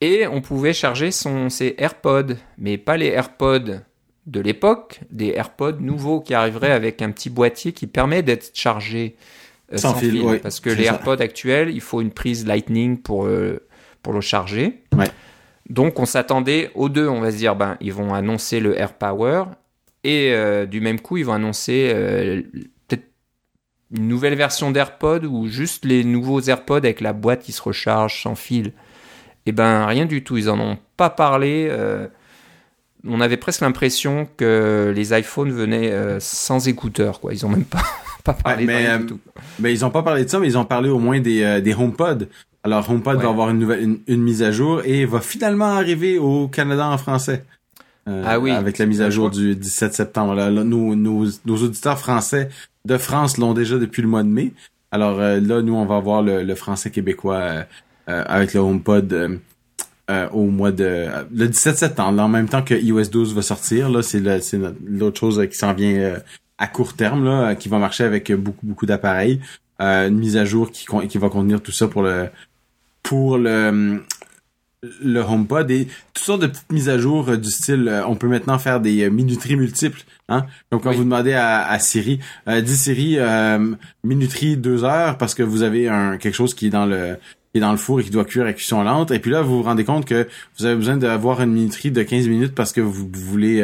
Et on pouvait charger son, ses AirPods, mais pas les AirPods de l'époque, des AirPods nouveaux qui arriveraient avec un petit boîtier qui permet d'être chargé
Sans
sans,
fil,
fil.
oui,
parce que les
ça.
AirPods actuels, il faut une prise Lightning pour, euh, pour le charger.
Ouais.
Donc on s'attendait aux deux, on va se dire, ben, ils vont annoncer le AirPower et euh, du même coup, ils vont annoncer euh, peut-être une nouvelle version d'AirPod ou juste les nouveaux AirPods avec la boîte qui se recharge sans fil. Et ben rien du tout, ils en ont pas parlé. euh, on avait presque l'impression que les iPhones venaient euh, sans écouteurs, quoi. Ils ont même pas, pas parlé de
mais,
rien
euh,
tout.
Ben, ils ont pas parlé de ça, mais ils ont parlé au moins des, euh, des HomePod. Alors, HomePod
Ouais.
va avoir une nouvelle, une, une mise à jour et va finalement arriver au Canada en français. Euh,
Ah oui.
Avec la mise à jour du 17 septembre. Là, Là, nos, nos, nos auditeurs français de France l'ont déjà depuis le mois de mai. Alors euh, là, nous, on va avoir le, le français québécois avec le HomePod au mois de... le 17 septembre, là, en même temps que iOS 12 va sortir. Là, c'est l'autre chose qui s'en vient à court terme, là, qui va marcher avec beaucoup, beaucoup d'appareils. Euh, une mise à jour qui, qui va contenir tout ça pour le pour le le HomePod et toutes sortes de petites mises à jour euh, du style euh, on peut maintenant faire des euh, minuteries multiples hein donc quand
Oui.
vous demandez à, à Siri euh, dis Siri euh, minuterie deux heures parce que vous avez un quelque chose qui est dans le qui est dans le four et qui doit cuire à cuisson lente et puis là vous vous rendez compte que vous avez besoin d'avoir une minuterie de 15 minutes parce que vous voulez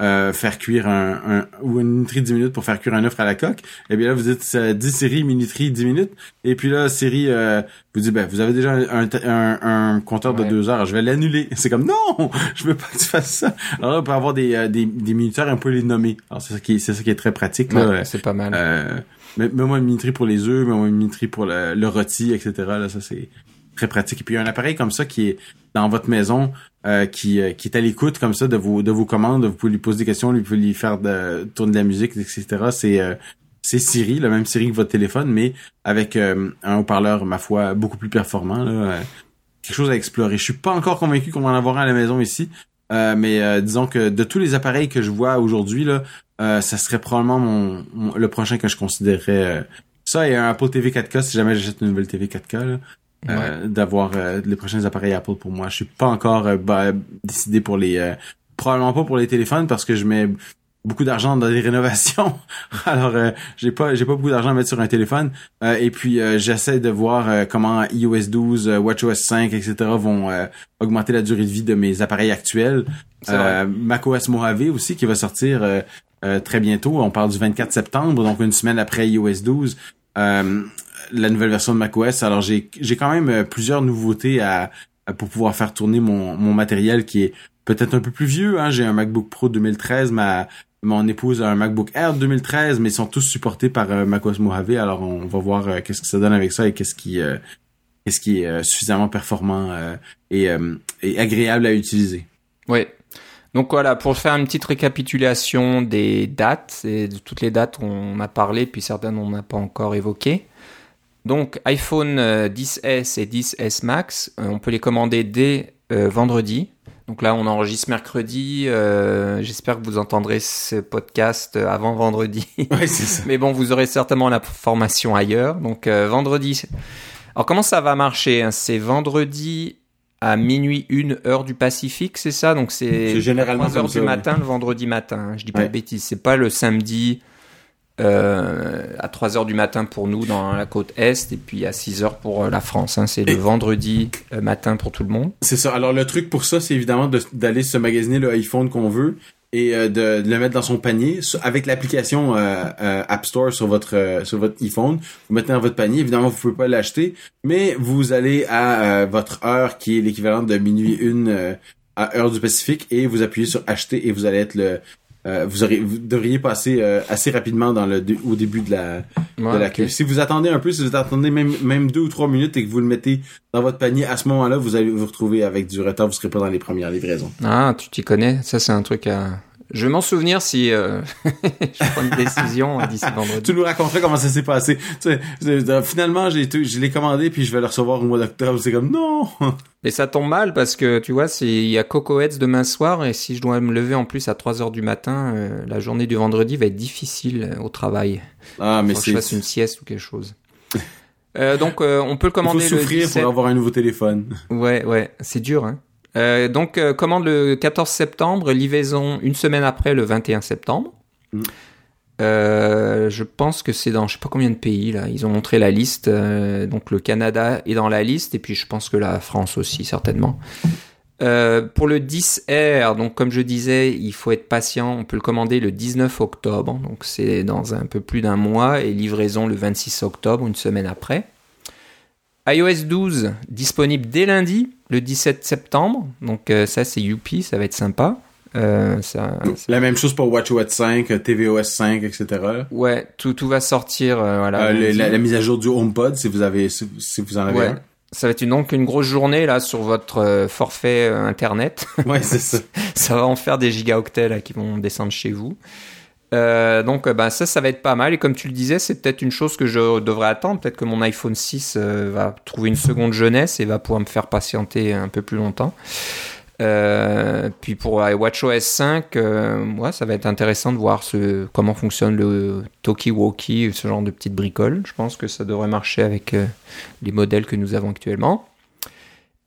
euh, faire cuire un, un ou une minuterie de 10 minutes pour faire cuire un œuf à la coque et bien là vous dites euh, 10 Siri minuterie 10 minutes et puis là Siri euh, vous dit ben vous avez déjà un, un, un compteur de
Ouais.
deux heures je vais l'annuler [laughs] c'est comme non je veux pas que tu fasses ça alors là on peut avoir des euh, des, des minuteurs et on peut les nommer alors c'est ça qui est- c'est ça qui est très pratique là
Ouais, c'est pas mal.
euh, mais moi une minuterie pour les œufs, mais moi une minuterie pour le, le rôti, etc. Là, ça c'est très pratique. Et puis il y a un appareil comme ça qui est dans votre maison, euh, qui, euh, qui est à l'écoute comme ça de vos de vos commandes. Vous pouvez lui poser des questions, lui pouvez lui faire de, tourner de la musique, etc. C'est euh, c'est Siri, le même Siri que votre téléphone, mais avec euh, un haut-parleur, ma foi, beaucoup plus performant. Là, euh, quelque chose à explorer. Je suis pas encore convaincu qu'on va en avoir un à la maison ici. Euh, mais disons que de tous les appareils que je vois aujourd'hui, là, ça serait probablement mon, le prochain que je considérerais. ça et un Apple TV 4K si jamais j'achète une nouvelle TV 4K. Là, euh, d'avoir euh, les prochains appareils Apple pour moi. Je suis pas encore euh, bah, décidé pour les euh, probablement pas pour les téléphones parce que je mets beaucoup d'argent dans des [laughs] rénovations. Alors euh, j'ai pas j'ai pas beaucoup d'argent à mettre sur un téléphone Euh, et puis euh, j'essaie de voir euh, comment iOS 12, euh, WatchOS 5, etc. vont euh, augmenter la durée de vie de mes appareils actuels. MacOS Mojave aussi qui va sortir euh, euh, très bientôt. On parle du 24 septembre, donc une semaine après iOS 12. La nouvelle version de macOS. Alors j'ai j'ai quand même euh, plusieurs nouveautés à, à- pour pouvoir faire tourner mon mon matériel qui est peut-être un peu plus vieux. Hein. J'ai un MacBook Pro 2013, ma mon épouse a un MacBook Air 2013, mais ils sont tous supportés par euh, macOS Mojave. Alors on va voir euh, qu'est-ce que ça donne avec ça et qu'est-ce qui qu'est-ce qui est suffisamment performant et, et agréable à utiliser.
Oui. Donc voilà, pour faire une petite récapitulation des dates, et de toutes les dates on a parlé, puis certaines on n'a pas encore évoquées. Donc iPhone euh, 10s et 10s Max, euh, on peut les commander dès euh, vendredi. Donc là, on enregistre mercredi. euh, J'espère que vous entendrez ce podcast euh, avant vendredi. [laughs]
Ouais, ça.
Mais bon, vous aurez certainement la formation ailleurs. Donc euh, vendredi. Alors comment ça va marcher hein? C'est vendredi à minuit une heure du Pacifique, c'est ça? Donc c'est
généralement
3 heures du matin le vendredi matin. hein. Je dis pas
Ouais.
de bêtises. C'est pas le samedi euh, à 3 heures du matin pour nous dans la côte est et puis à 6 heures pour euh, la France. hein. C'est le vendredi euh, matin pour tout le monde.
C'est ça. Alors le truc pour ça, c'est évidemment de- d'aller se magasiner le iPhone qu'on veut et euh, de, de le mettre dans son panier avec l'application euh, euh, App Store sur votre euh, sur votre iPhone. Vous mettez dans votre panier. Évidemment, vous pouvez pas l'acheter, mais vous allez à euh, votre heure qui est l'équivalent de minuit une euh, à heure du Pacifique et vous appuyez sur acheter et vous allez être le euh, vous, aurez, vous devriez passer euh, assez rapidement dans le au début de la, de
Ouais,
la
ok.
queue. Si vous attendez un peu, si vous attendez même, même deux ou trois minutes et que vous le mettez dans votre panier, à ce moment-là, vous allez vous retrouver avec du retard, vous serez pas dans les premières livraisons.
Ah, tu t'y connais. Ça, c'est un truc à. Je vais m'en souvenir si euh, [laughs] je prends une décision d'ici vendredi.
Tu nous raconteras comment ça s'est passé. Tu sais, c'est- euh, finalement, j'ai je l'ai commandé puis je vais le recevoir au mois d'octobre. C'est comme non. [laughs]
Mais ça tombe mal parce que tu vois, c'est il y a Coco Heads demain soir et si je dois me lever en plus à 3 heures du matin, euh, la journée du vendredi va être difficile au travail.
Ah, mais
que je
c'est
fasse une sieste ou quelque chose. [laughs] Euh, donc on peut le commander
Il faut souffrir
le 17.
pour avoir un nouveau téléphone.
Ouais, ouais, c'est dur. Hein. Euh, donc euh, commande le 14 septembre, livraison une semaine après le 21 septembre.
Mm.
Euh, je pense que c'est dans je sais pas combien de pays là. Ils ont montré la liste. donc le Canada est dans la liste et puis je pense que la France aussi certainement. Pour le 10R, donc comme je disais, il faut être patient. On peut le commander le 19 octobre, donc c'est dans un peu plus d'un mois et livraison le 26 octobre, une semaine après iOS 12 disponible dès lundi, le 17 septembre. Donc euh, ça c'est Youpi, ça va être sympa. Euh, ça,
La même chose pour WatchOS 5, euh, tvOS 5, etc.
ouais, tout, tout va sortir. euh, voilà.
Euh, le-
lundi.
la, la mise à jour du HomePod, si vous avez, si, si vous en avez
Ouais. Ça va être une, donc une grosse journée là sur votre forfait internet.
un. Ouais, c'est ça. [laughs]
ça va en faire des gigaoctets là qui vont descendre chez vous. Euh, donc bah, ça, ça va être pas mal. Et comme tu le disais, c'est peut-être une chose que je devrais attendre. Peut-être que mon iPhone 6 euh, va trouver une seconde jeunesse et va pouvoir me faire patienter un peu plus longtemps. Puis pour WatchOS 5, euh, ouais, ça va être intéressant de voir ce, comment fonctionne le Talkie-Walkie, ce genre de petites bricoles. Je pense que ça devrait marcher avec les modèles que nous avons actuellement.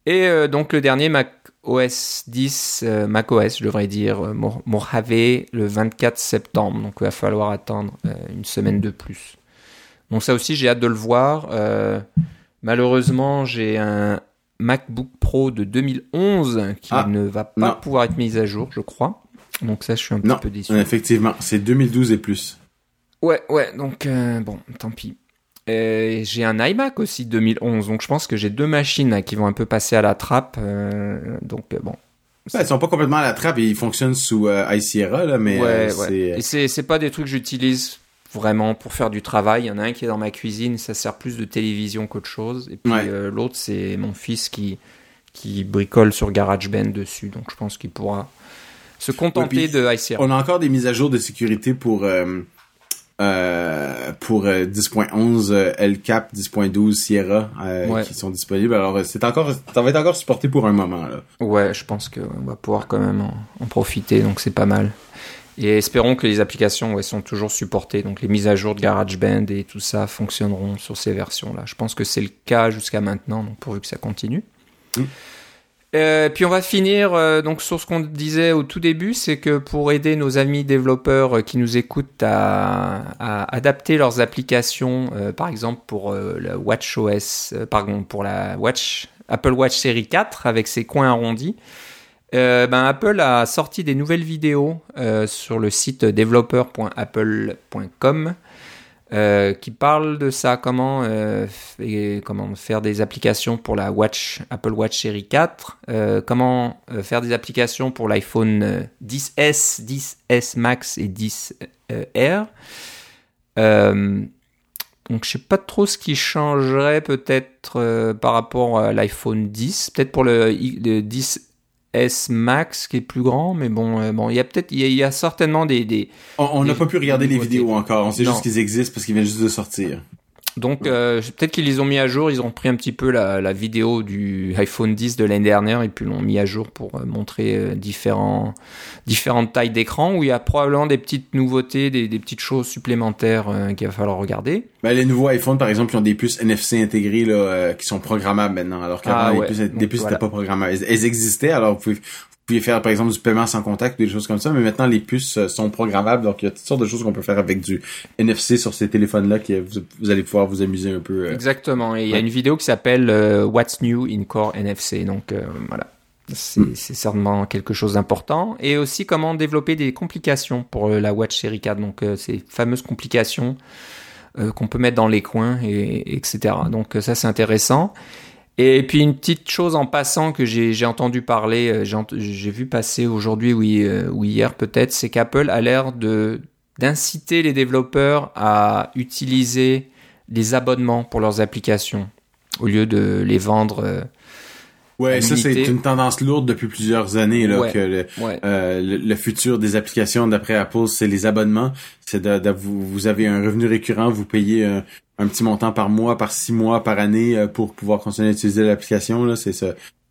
Et donc le dernier Mac OS 10, euh, Mac OS, je devrais dire, euh, Mo- Mojave le 24 septembre. Donc il va falloir attendre euh, une semaine de plus. Donc ça aussi, j'ai hâte de le voir. Euh, malheureusement, j'ai un MacBook Pro de 2011 qui
Ah,
ne va pas
non.
pouvoir être mis à jour, je crois. Donc ça, je suis un
Non,
petit peu déçu.
effectivement, c'est 2012 et plus.
Ouais, ouais, donc bon, tant pis. Euh, j'ai un iMac aussi 2011, donc je pense que j'ai deux machines là, qui vont un peu passer à la trappe. euh, donc euh, bon,
ils sont pas complètement à la trappe et ils fonctionnent sous euh, iSierra, là, mais
ouais,
euh,
ouais.
c'est...
Et c'est c'est pas des trucs que j'utilise vraiment pour faire du travail. Il y en a un qui est dans ma cuisine, ça sert plus de télévision qu'autre chose. Et puis
Ouais.
euh, l'autre, c'est mon fils qui qui bricole sur GarageBand dessus, donc je pense qu'il pourra se contenter de iSierra.
On a encore des mises à jour de sécurité pour euh, euh, pour euh, 10.11 euh, LCAP, 10.12 Sierra euh,
Ouais.
qui sont disponibles. Alors euh, c'est encore ça va être encore supporté pour un moment là.
Ouais, je pense qu'on va pouvoir quand même en, en profiter, donc c'est pas mal. Et espérons que les applications ouais, sont toujours supportées, donc les mises à jour de GarageBand et tout ça fonctionneront sur ces versions-là. Je pense que c'est le cas jusqu'à maintenant, donc pourvu que ça continue.
Mm.
Euh, puis on va finir euh, donc sur ce qu'on disait au tout début, c'est que pour aider nos amis développeurs euh, qui nous écoutent à, adapter leurs applications, par exemple pour la WatchOS, euh, pardon, pour la Watch Apple Watch série 4 avec ses coins arrondis, ben Apple a sorti des nouvelles vidéos sur le site developer.apple.com euh, qui parle de ça, euh, comment, faire des applications pour la Watch, Apple Watch Series 4, euh, comment faire des applications pour l'iPhone 10S, 10S Max et 10R. donc je sais pas trop ce qui changerait peut-être par rapport à l'iPhone 10, peut-être pour le, le 10 S Max qui est plus grand, mais bon, euh, bon, il y a peut-être, il y, a certainement des.
on n'a pas pu regarder les vidéos encore. On sait juste qu'ils existent parce qu'ils viennent juste de sortir
donc euh, peut-être qu'ils les ont mis à jour, ils ont pris un petit peu la, la vidéo du iPhone 10 de l'année dernière et puis l'ont mis à jour pour euh, montrer euh, différents, différentes tailles d'écran où il y a probablement des petites nouveautés, des, des petites choses supplémentaires euh, qu'il va falloir regarder.
Ben, les nouveaux iPhones, par exemple, ils ont des puces NFC intégrées là, euh, qui sont programmables maintenant, alors qu'avant,
Ah
les puces, des puces
voilà.
n'étaient pas programmables. Elles, elles existaient, alors vous pouvez, vous pouvez faire, par exemple, du paiement sans contact des choses comme ça, mais maintenant, les puces euh, sont programmables, donc il y a toutes sortes de choses qu'on peut faire avec du NFC sur ces téléphones-là que vous, vous allez pouvoir vous amuser un peu. euh.
Exactement. Et il y a une vidéo qui s'appelle euh, What's New in Core NFC. Donc euh, voilà. C'est c'est certainement quelque chose d'important. Et aussi comment développer des complications pour euh, la Watch Série 4. Donc euh, ces fameuses complications euh, qu'on peut mettre dans les coins, et, etc. Donc euh, ça c'est intéressant. Et puis une petite chose en passant que j'ai entendu parler, euh, j'ai vu passer aujourd'hui ou, hi- euh, ou hier peut-être, c'est qu'Apple a l'air de d'inciter les développeurs à utiliser les abonnements pour leurs applications au lieu de les vendre. euh,
Ouais, ça, c'est une tendance lourde depuis plusieurs années, là,
Ouais.
que le,
ouais.
Euh, le, le futur des applications d'après Apple, c'est les abonnements. C'est de, de- vous, vous avez un revenu récurrent, vous payez un, un petit montant par mois, par six mois, par année euh, pour pouvoir continuer à utiliser l'application. Là, c'est ce,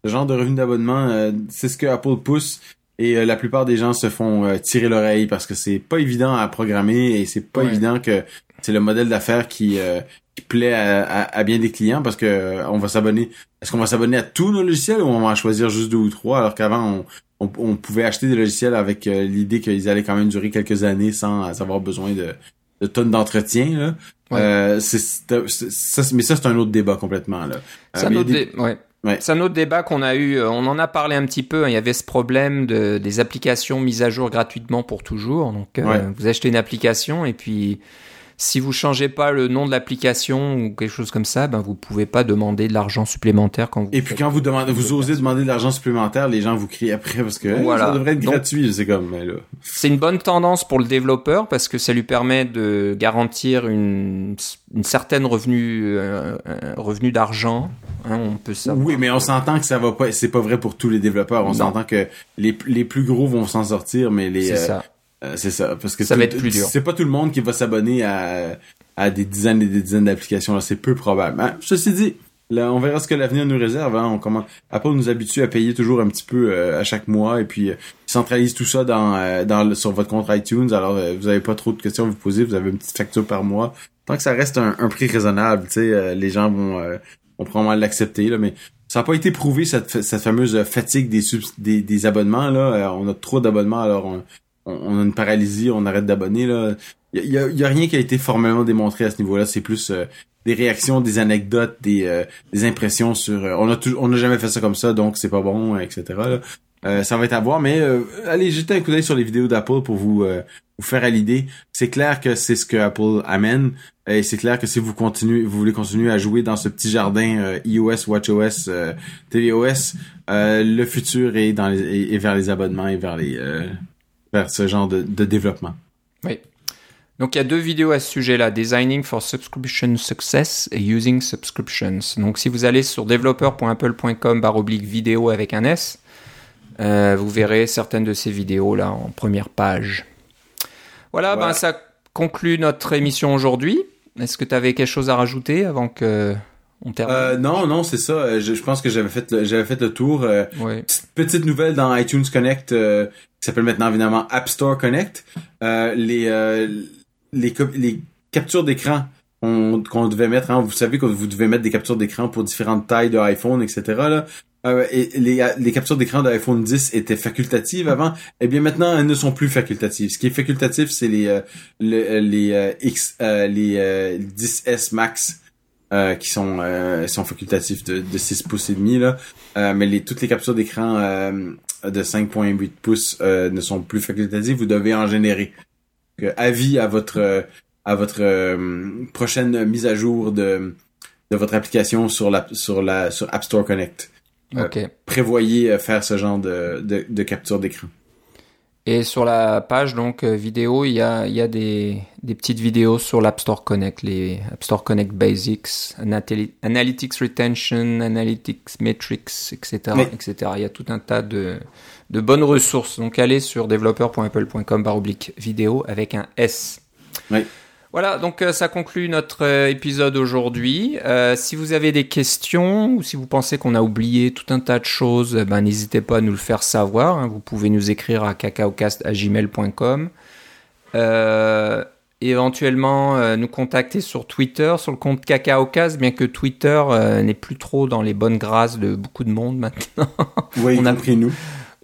ce genre de revenu d'abonnement. euh, c'est ce que Apple pousse. Et euh, la plupart des gens se font euh, tirer l'oreille parce que c'est pas évident à programmer et c'est pas
Ouais.
évident que c'est le modèle d'affaires qui, euh, qui plaît à, à, bien des clients parce que on va s'abonner. Est-ce qu'on va s'abonner à tous nos logiciels ou on va en choisir juste deux ou trois? Alors qu'avant on, on, pouvait acheter des logiciels avec l'idée qu'ils allaient quand même durer quelques années sans avoir besoin de, de tonnes d'entretien. Euh, c'est, ça, mais ça c'est un autre débat complètement là.
C'est un autre ouais. C'est un autre débat qu'on a eu, euh, on en a parlé un petit peu, hein. il y avait ce problème de, des applications mises à jour gratuitement pour toujours. Donc euh, vous achetez une application et puis si vous changez pas le nom de l'application ou quelque chose comme ça, ben vous pouvez pas demander de l'argent supplémentaire quand vous
Et puis quand vous demandez, vous osez demander de l'argent supplémentaire, les gens vous crient après parce que ça devrait être gratuit, c'est comme là.
C'est une bonne tendance pour le développeur parce que ça lui permet de garantir une, une certaine revenu euh, revenu d'argent. Hein, on peut ça.
Oui, mais on s'entend que ça va pas, c'est pas vrai pour tous les développeurs. On s'entend que les les plus gros vont s'en sortir, mais les euh, euh, c'est ça, parce que
ça va être plus dur.
C'est pas tout le monde qui va s'abonner à, à des dizaines et des dizaines d'applications. C'est peu probable. Hein? Ceci dit, là, on verra ce que l'avenir nous réserve. Hein? On commence, Apple nous habitue à payer toujours un petit peu euh, à chaque mois et puis euh, centralise tout ça dans, dans sur votre compte iTunes. Alors, vous avez pas trop de questions à vous poser. Vous avez une petite facture par mois. Tant que ça reste un, prix raisonnable, tu sais, les gens vont, vont probablement l'accepter. Mais ça n'a pas été prouvé cette, cette fameuse fatigue des, des, des abonnements là. on a trop d'abonnements alors on, on, a une paralysie, on arrête d'abonner là. Il y a, rien qui a été formellement démontré à ce niveau-là. C'est plus euh, des réactions, des anecdotes, des, euh, impressions sur. Euh, on a on n'a jamais fait ça comme ça, donc c'est pas bon, etc. ça va être à voir, mais allez jeter un coup d'œil sur les vidéos d'Apple pour vous vous faire l'idée. C'est clair que c'est ce que Apple amène, et c'est clair que si vous continuez, vous voulez continuer à jouer dans ce petit jardin iOS, WatchOS, tvOS, le futur est dans les, est vers les abonnements et vers les vers ce genre de, développement.
Oui. Donc il y a deux vidéos à ce sujet-là, Designing for Subscription Success et Using Subscriptions. Donc si vous allez sur developer.apple.com oblique vidéo avec un S, euh, vous verrez certaines de ces vidéos là en première page. Voilà, ben ça conclut notre émission aujourd'hui. Est-ce que tu avais quelque chose à rajouter avant que on termine?
Euh, Non, non, c'est ça. Je, pense que j'avais fait j'avais fait le tour. Euh, petite, nouvelle dans iTunes Connect qui s'appelle maintenant évidemment App Store Connect. Euh, les, euh, les, les captures d'écran qu'on devait mettre, hein, vous savez que vous devez mettre des captures d'écran pour différentes tailles de iPhone, etc. Là. Euh, et les, les captures d'écran de iPhone 10 étaient facultatives avant. Eh bien maintenant, elles ne sont plus facultatives. Ce qui est facultatif, c'est les euh, les, les X les 10s Max. Qui sont sont facultatifs de, de 6 pouces et demi là mais les toutes les captures d'écran de 5.8 pouces euh, ne sont plus facultatives, vous devez en générer. avis à votre à votre euh, prochaine mise à jour de de votre application sur la sur la sur App Store Connect.
Euh,
prévoyez faire ce genre de, de, de capture d'écran.
Et sur la page donc vidéo, il y a, il y a des, des petites vidéos sur l'App Store Connect, les App Store Connect Basics, Analytics Retention, Analytics Metrics, etc., etc. Il y a tout un tas de, de bonnes ressources. Donc allez sur developer.apple.com oblique vidéo avec un S.
Oui.
Voilà, donc euh, ça conclut notre euh, épisode aujourd'hui. Euh, si vous avez des questions ou si vous pensez qu'on a oublié tout un tas de choses, ben, n'hésitez pas à nous le faire savoir. Hein. Vous pouvez nous écrire à cacaocast.gmail.com. éventuellement nous contacter sur Twitter, sur le compte cacaocast, bien que Twitter n'est plus trop dans les bonnes grâces de beaucoup de monde maintenant. [laughs]
Oui, on a pris nous.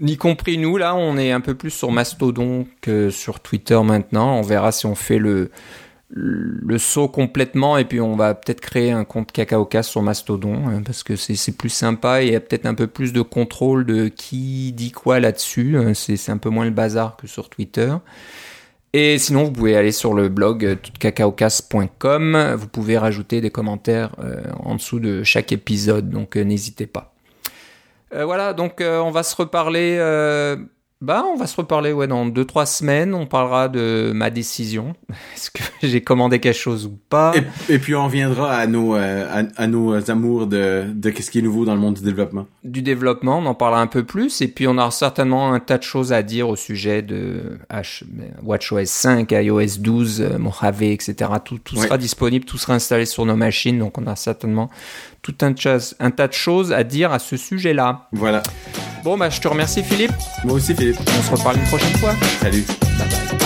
Y compris nous, là, on est un peu plus sur Mastodon que sur Twitter maintenant. On verra si on fait le, le saut complètement et puis on va peut-être créer un compte CacaoCast sur Mastodon hein, parce que c'est plus sympa et il y a peut-être un peu plus de contrôle de qui dit quoi là-dessus. Hein, c'est un peu moins le bazar que sur Twitter. Et sinon, vous pouvez aller sur le blog euh, cacaocast.com. Vous pouvez rajouter des commentaires euh, en dessous de chaque épisode, donc euh, n'hésitez pas. voilà, donc on va se reparler bah, on va se reparler ouais, dans 2-3 semaines. On parlera de ma décision. [laughs] Est-ce que j'ai commandé quelque chose ou pas?
Et, puis on reviendra à nos, euh, à, nos amours de, de qu'est-ce qui est nouveau dans le monde du développement.
Du développement, on en parlera un peu plus. Et puis on aura certainement un tas de choses à dire au sujet de H, WatchOS 5, iOS 12, Mojave, etc. Tout, tout sera disponible, tout sera installé sur nos machines. Donc on a certainement tout un, un tas de choses à dire à ce sujet-là.
Voilà.
Bon, bah, je te remercie, Philippe.
Moi aussi, Philippe.
On se reparle une prochaine fois.
Salut.
Bye bye.